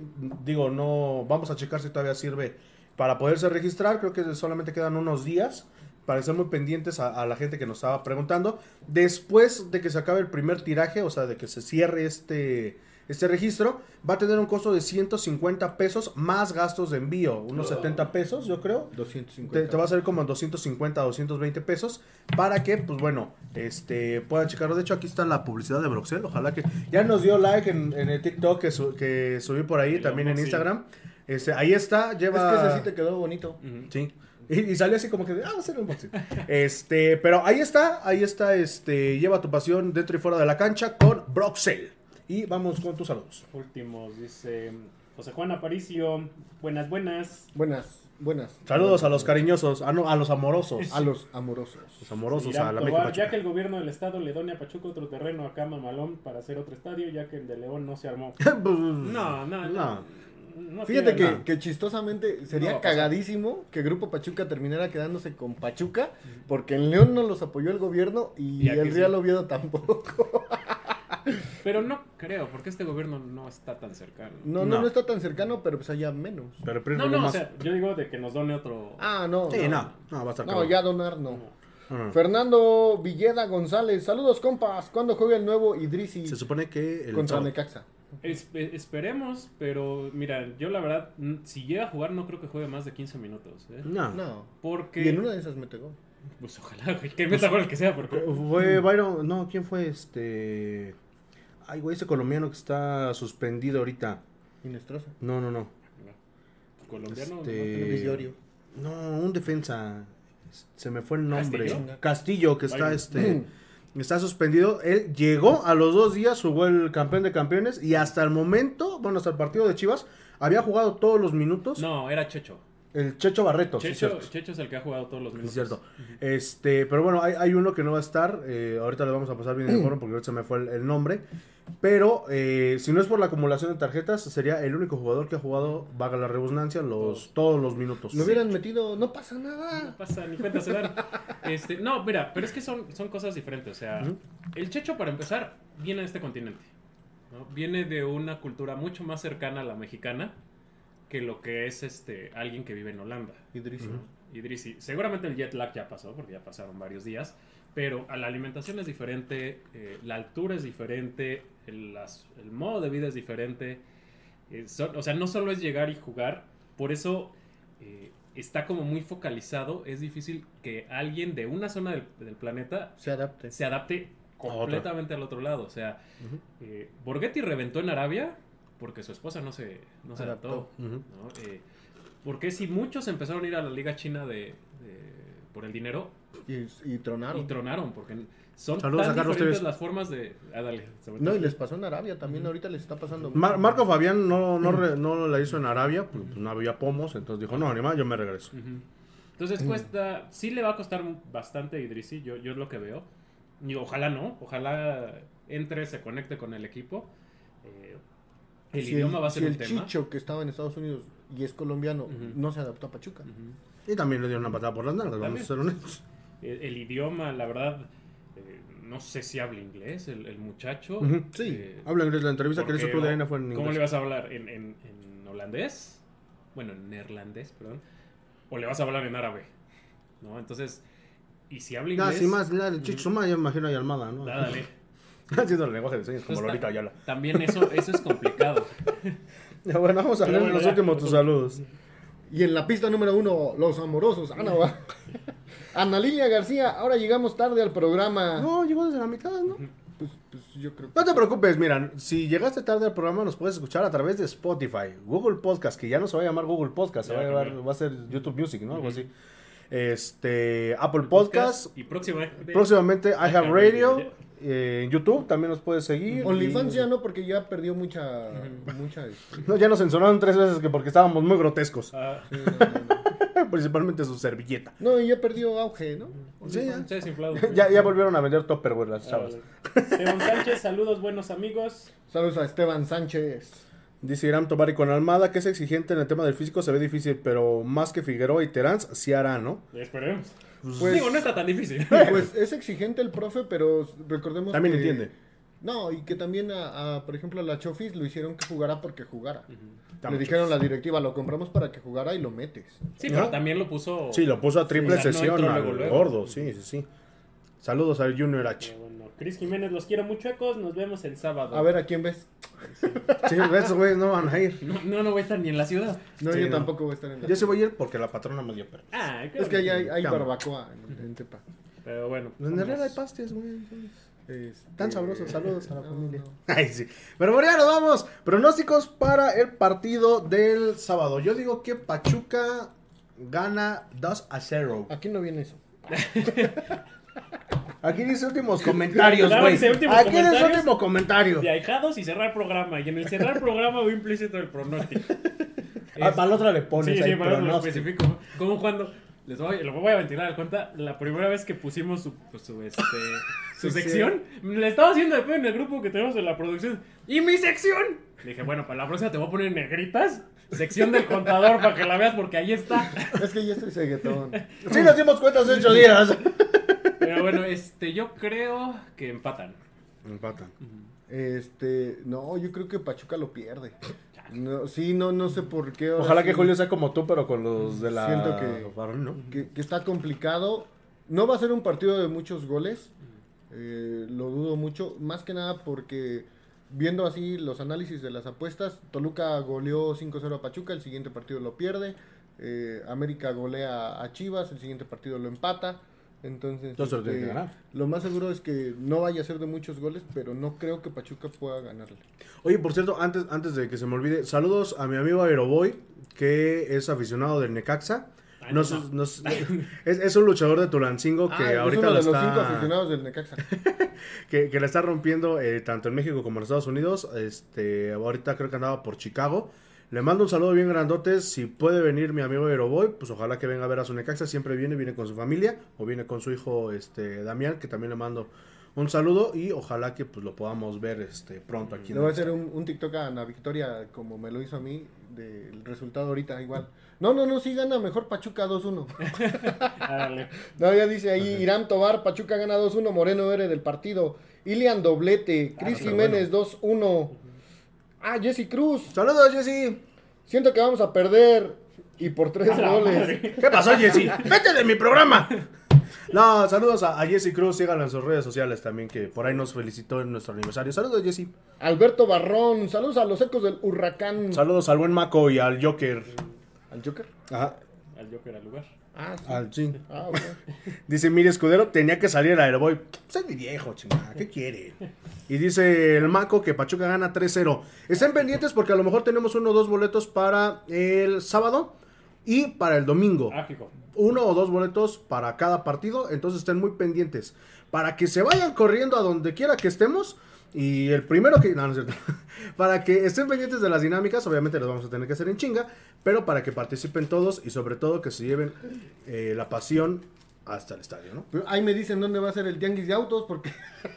Digo, no, vamos a checar si todavía sirve para poderse registrar. Creo que solamente quedan unos días para estar muy pendientes a, a la gente que nos estaba preguntando. Después de que se acabe el primer tiraje, o sea, de que se cierre este, este registro, va a tener un costo de 150 pesos más gastos de envío, unos 70 pesos, yo creo. 250. Te, te va a salir como en 250, 220 pesos para que, pues bueno, este puedan checarlo. De hecho, aquí está la publicidad de Broxel. Ojalá que ya nos dio like en, en el TikTok que, su- que subí por ahí, también en. Instagram. Este, ahí está, Es lleva. que ese sí te quedó bonito. Sí. Y, y salió así como que, ah, va a ser un unboxing. Este, pero ahí está, ahí está, este, lleva tu pasión dentro y fuera de la cancha con Broxel. Y vamos con tus saludos. Últimos, dice José Juan Aparicio. Buenas, buenas. Buenas, buenas. Saludos a los cariñosos, ah, no, a los amorosos. A los amorosos. Los amorosos Irán a la Tobar, ya que el gobierno del estado le done a Pachuca otro terreno acá Mamalón para hacer otro estadio, ya que el de León no se armó. No, no, no. no. No Fíjate tiene- que, que chistosamente sería cagadísimo que Grupo Pachuca terminara quedándose con Pachuca, porque en León no los apoyó el gobierno y, el sí. Real Oviedo tampoco. Pero no creo, porque este gobierno no está tan cercano. No, no, No. no está tan cercano, pero pues allá menos. Pero No, no, o más. sea, yo digo de que nos done otro. Ah, no. Sí, no, no, va a estar No, ya donar no. No, no. Fernando Villeda González, saludos compas. ¿Cuándo juega el nuevo Idrisi Se supone que el contra sábado. Necaxa? Es- eh, esperemos, pero mira, yo la verdad, si llega a jugar, no creo que juegue más de 15 minutos. ¿eh? No. No. Porque. Y en una de esas mete gol. Pues ojalá, güey, que meta gol el que sea, porque. Fue Byron, no, ¿quién fue este? Ay, güey, ese colombiano que está suspendido ahorita. Inestrosa. No, no, no. Colombiano. no Este-. No, un defensa. Se me fue el nombre. ¿Castillo? Castillo, que está Byron. este. Está suspendido. Él llegó a los dos días, jugó el campeón de campeones. Y hasta el momento, bueno, hasta el partido de Chivas, había jugado todos los minutos. No, era Checho. El Checho Barreto, sí, Checho, cierto. Checho es el que ha jugado todos los minutos. cierto. Este, pero bueno, hay, hay uno que no va a estar. eh, ahorita le vamos a pasar bien el foro porque ahorita se me fue el, el nombre. Pero eh, si no es por la acumulación de tarjetas, sería el único jugador que ha jugado, vaga la redundancia, los, todos los minutos. Lo hubieran metido, no pasa No nada. pasa, ni cuenta se dan. Este, no, mira, pero es que son, son cosas diferentes. O sea, el Checho, para empezar, viene de este continente. ¿no? Viene de una cultura mucho más cercana a la mexicana que lo que es este alguien que vive en Holanda. Idrisi. Idrisi. Seguramente el jet lag ya pasó, porque ya pasaron varios días. Pero a la alimentación es diferente, eh, la altura es diferente, el, las- el modo de vida es diferente. eh, o sea, no solo es llegar y jugar, por eso eh, está como muy focalizado. Es difícil que alguien de una zona del, del planeta Se adapte. se adapte completamente al otro lado. O sea, eh, Borghetti reventó en Arabia porque su esposa no se, no se adaptó. Adaptó. Ujú. ¿no? Porque si muchos empezaron a ir a la liga china de, de- por el dinero Y, y tronaron. y tronaron, porque son Saludos tan a Carlos diferentes Tevez. las formas de... Ah, dale. sobre No, todo. y les pasó en Arabia también, ahorita les está pasando. Mar- Marco Fabián no, no, re- no la hizo en Arabia, pues no había pomos, entonces dijo, no, animal, yo me regreso. Ujú. Entonces cuesta, sí le va a costar bastante a Idrisi, yo, yo es lo que veo. Y ojalá no, ojalá entre, se conecte con el equipo. Eh, el Si idioma va a ser si un el tema. Chicho que estaba en Estados Unidos y es colombiano Ujú. no se adaptó a Pachuca. Ujú. Y también le dieron una patada por las nalgas, vamos También. a ser honestos. El, el idioma, la verdad, eh, no sé si habla inglés el, el muchacho. Ujú. Sí. Eh, Habla inglés, la entrevista que le hizo Club de Arena fue en ¿Cómo le inglés. vas a hablar? ¿En, en, en holandés? Bueno, en neerlandés, perdón. ¿O le vas a hablar en árabe? ¿No? Entonces, y si habla Ah, inglés... sí, más, la de Chicho Suma, yo me imagino a Almada, ¿no? ah, dale. Haciendo el lenguaje de señas como Lolita ta- Ayala. También eso, eso es complicado. Ya, Bueno, vamos a leer bueno, los ya. últimos tus saludos. Y en la pista número uno, los amorosos. Ana, va. Ana Lilia García, ahora llegamos tarde al programa. No, llegó desde la mitad, ¿no? Pues, pues yo creo No te preocupes, mira, si llegaste tarde al programa nos puedes escuchar a través de Spotify, Google Podcast, que ya no se va a llamar Google Podcast, se va a, llamar- va a ser YouTube Music, ¿no? Algo así. Este, Apple Podcast, Y próximamente... próximamente I Have Radio, Radio. Eh, en YouTube también nos puedes seguir. OnlyFans y- ya no, porque ya perdió mucha. mucha este, No, ya nos censuraron tres veces que porque estábamos muy grotescos. Ah, sí, no, no, no. principalmente su servilleta. No, y ya perdió auge, ¿no? Sí, ya. Se ha desinflado. Ya, ya volvieron a vender Topperware las chavas. Esteban Sánchez, saludos, buenos amigos. Saludos a Esteban Sánchez. Dice Irán Tobari con Almada, que es exigente en el tema del físico, se ve difícil, pero más que Figueroa y Terán, sí hará, ¿no? Esperemos. Pues- Digo, no está tan difícil. Pues es exigente el profe, pero recordemos También que- entiende. No, y que también a, a, por ejemplo, a la Chofis lo hicieron que jugara porque jugara. Le dijeron la directiva, lo compramos para que jugara y lo metes. Sí, pero también lo puso. Sí, lo puso a triple no sesión al gordo, sí, sí, sí. Saludos al Junior H. Cris Jiménez, los quiero mucho, ecos. Nos vemos el sábado. A ver, ¿a quién ves? Sí, esos güeyes no van a ir. No, no, no voy a estar ni en la ciudad. No, Sí, yo no. tampoco voy a estar en la... Yo sí voy a ir porque la patrona me dio perro. Ah, qué Es que hay, barbacoa en, en Tepa. Pero bueno. En Herrera hay pastes, güey. Este, Tan sabrosos, saludos a la no, familia. no. Ay, sí. Pero bueno, ya nos vamos. Pronósticos para el partido del sábado. Yo digo que Pachuca gana 2 a 0. Aquí no viene eso. Aquí dice últimos comentarios, güey. Aquí dice último comentario. De ahijados y cerrar programa. Y en el cerrar programa voy implícito el pronóstico. Ah, para la otra le pones Sí, ahí sí, para eso lo especifico. Como cuando. Les voy, lo voy a ventilar al cuenta. La primera vez que pusimos su, pues, su, este, su Sí, sí. sección, le estaba haciendo de pedo en el grupo que tenemos en la producción. ¡Y mi sección! Dije, bueno, para la próxima te voy a poner negritas. Sección del contador para que la veas porque ahí está. Es que ya estoy ceguetón. Sí, nos dimos cuenta hace ocho días. Pero bueno, este, yo creo que empatan. Empatan. Este, no, yo creo que Pachuca lo pierde. No, sí, no, no sé por qué. Ojalá sí, que Julio sea como tú, pero con los de la. Siento que- varón, ¿no? que, que está complicado. No va a ser un partido de muchos goles. eh, lo dudo mucho. Más que nada porque viendo así los análisis de las apuestas, Toluca goleó 5-0 a Pachuca, el siguiente partido lo pierde. eh, América golea a Chivas, el siguiente partido lo empata. Entonces, Entonces lo tiene este, que ganar. lo más seguro es que no vaya a ser de muchos goles, pero no creo que Pachuca pueda ganarle. Oye, por cierto, antes, antes de que se me olvide, saludos a mi amigo Aeroboy, que es aficionado del Necaxa. Ay, No es, es un luchador de Tulancingo que Ah, es ahorita uno de los cinco está, aficionados del Necaxa. que, que la está rompiendo eh, tanto en México como en Estados Unidos. Este, ahorita creo que andaba por Chicago. Le mando un saludo bien grandote. Si puede venir mi amigo Aeroboy, pues ojalá que venga a ver a su Necaxa. Siempre viene, viene con su familia o viene con su hijo este Damián, que también le mando un saludo y ojalá que pues lo podamos ver este pronto aquí. en Le voy a hacer un, un TikTok a Ana Victoria, como me lo hizo a mí, del resultado ahorita igual. No, no, no, sí gana mejor Pachuca 2-1. Dale. No, ya dice ahí, Irán Tobar, Pachuca gana 2-1, Moreno Ere del partido. Ilian doblete, Cris pero Jiménez 2-1. Ah, Jesse Cruz, Saludos, Jessy. siento que vamos a perder y por tres A goles. ¿Qué pasó, Jessy? ¡Vete de mi programa! No, saludos a, a Jessy Cruz, síganla en sus redes sociales también, que por ahí nos felicitó en nuestro aniversario. Saludos, Jessy. Alberto Barrón, saludos a los ecos del huracán. Saludos al buen Maco y al Joker. ¿Al Joker? Ajá, Al Joker al lugar. Ah, sí. al sí. Ah, ok. Dice, mire, escudero, tenía que salir el Aeroboy. Soy mi viejo, chingada, ¿qué quiere? Y dice el Maco que Pachuca gana 3-0. Estén pendientes porque a lo mejor tenemos uno o dos boletos para el sábado y para el domingo. Ah, uno o dos boletos para cada partido, entonces estén muy pendientes. Para que se vayan corriendo a donde quiera que estemos. Y el primero que... No, no es cierto. para que estén pendientes de las dinámicas, obviamente las vamos a tener que hacer en chinga, pero para que participen todos y sobre todo que se lleven eh, la pasión hasta el estadio, ¿no? Pero Ahí me dicen dónde va a ser el tianguis de autos, porque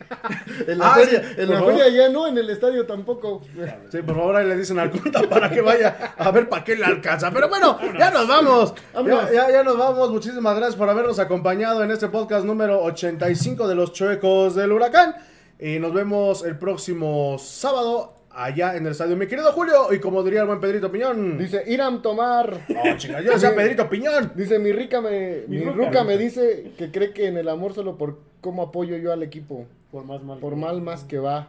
en Ah, la, feria, sí, en la favor. feria ya no, en el estadio tampoco. Sí, por favor, ahí le dicen al cuenta para que vaya a ver para qué le alcanza. Pero bueno, ya nos vamos. Ya, ya, ya nos vamos. Muchísimas gracias por habernos acompañado en este podcast número 85 de los Chuecos del Huracán. Y nos vemos el próximo sábado allá en el estadio. Mi querido Julio, y como diría el buen Pedrito Piñón. Dice Iram Tomar. Oh, chinga, yo decía Pedrito Piñón. Dice mi rica me, Mi mi ruca, ruca me dice que cree que en el amor solo por cómo apoyo yo al equipo. Por más mal. Por mal más que va.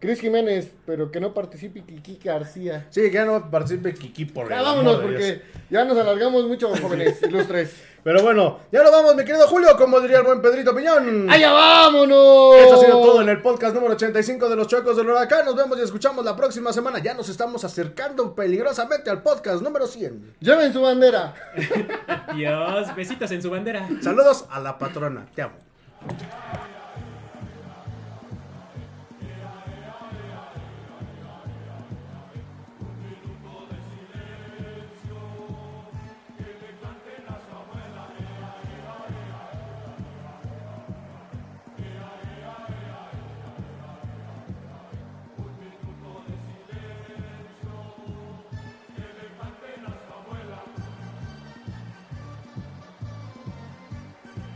Cris Jiménez, pero que no participe Kiki García. Sí, que ya no participe Kiki por Ya el vámonos amor de Dios. porque ya nos alargamos mucho, jóvenes ilustres. Pero bueno, ya nos vamos, mi querido Julio, como diría el buen Pedrito Piñón. ¡Allá vámonos! Esto ha sido todo en el podcast número 85 de los Chuecos del Huracán. Nos vemos y escuchamos la próxima semana. Ya nos estamos acercando peligrosamente al podcast número 100. Lleven su bandera. Dios, besitos en su bandera. Saludos a la patrona. Te amo.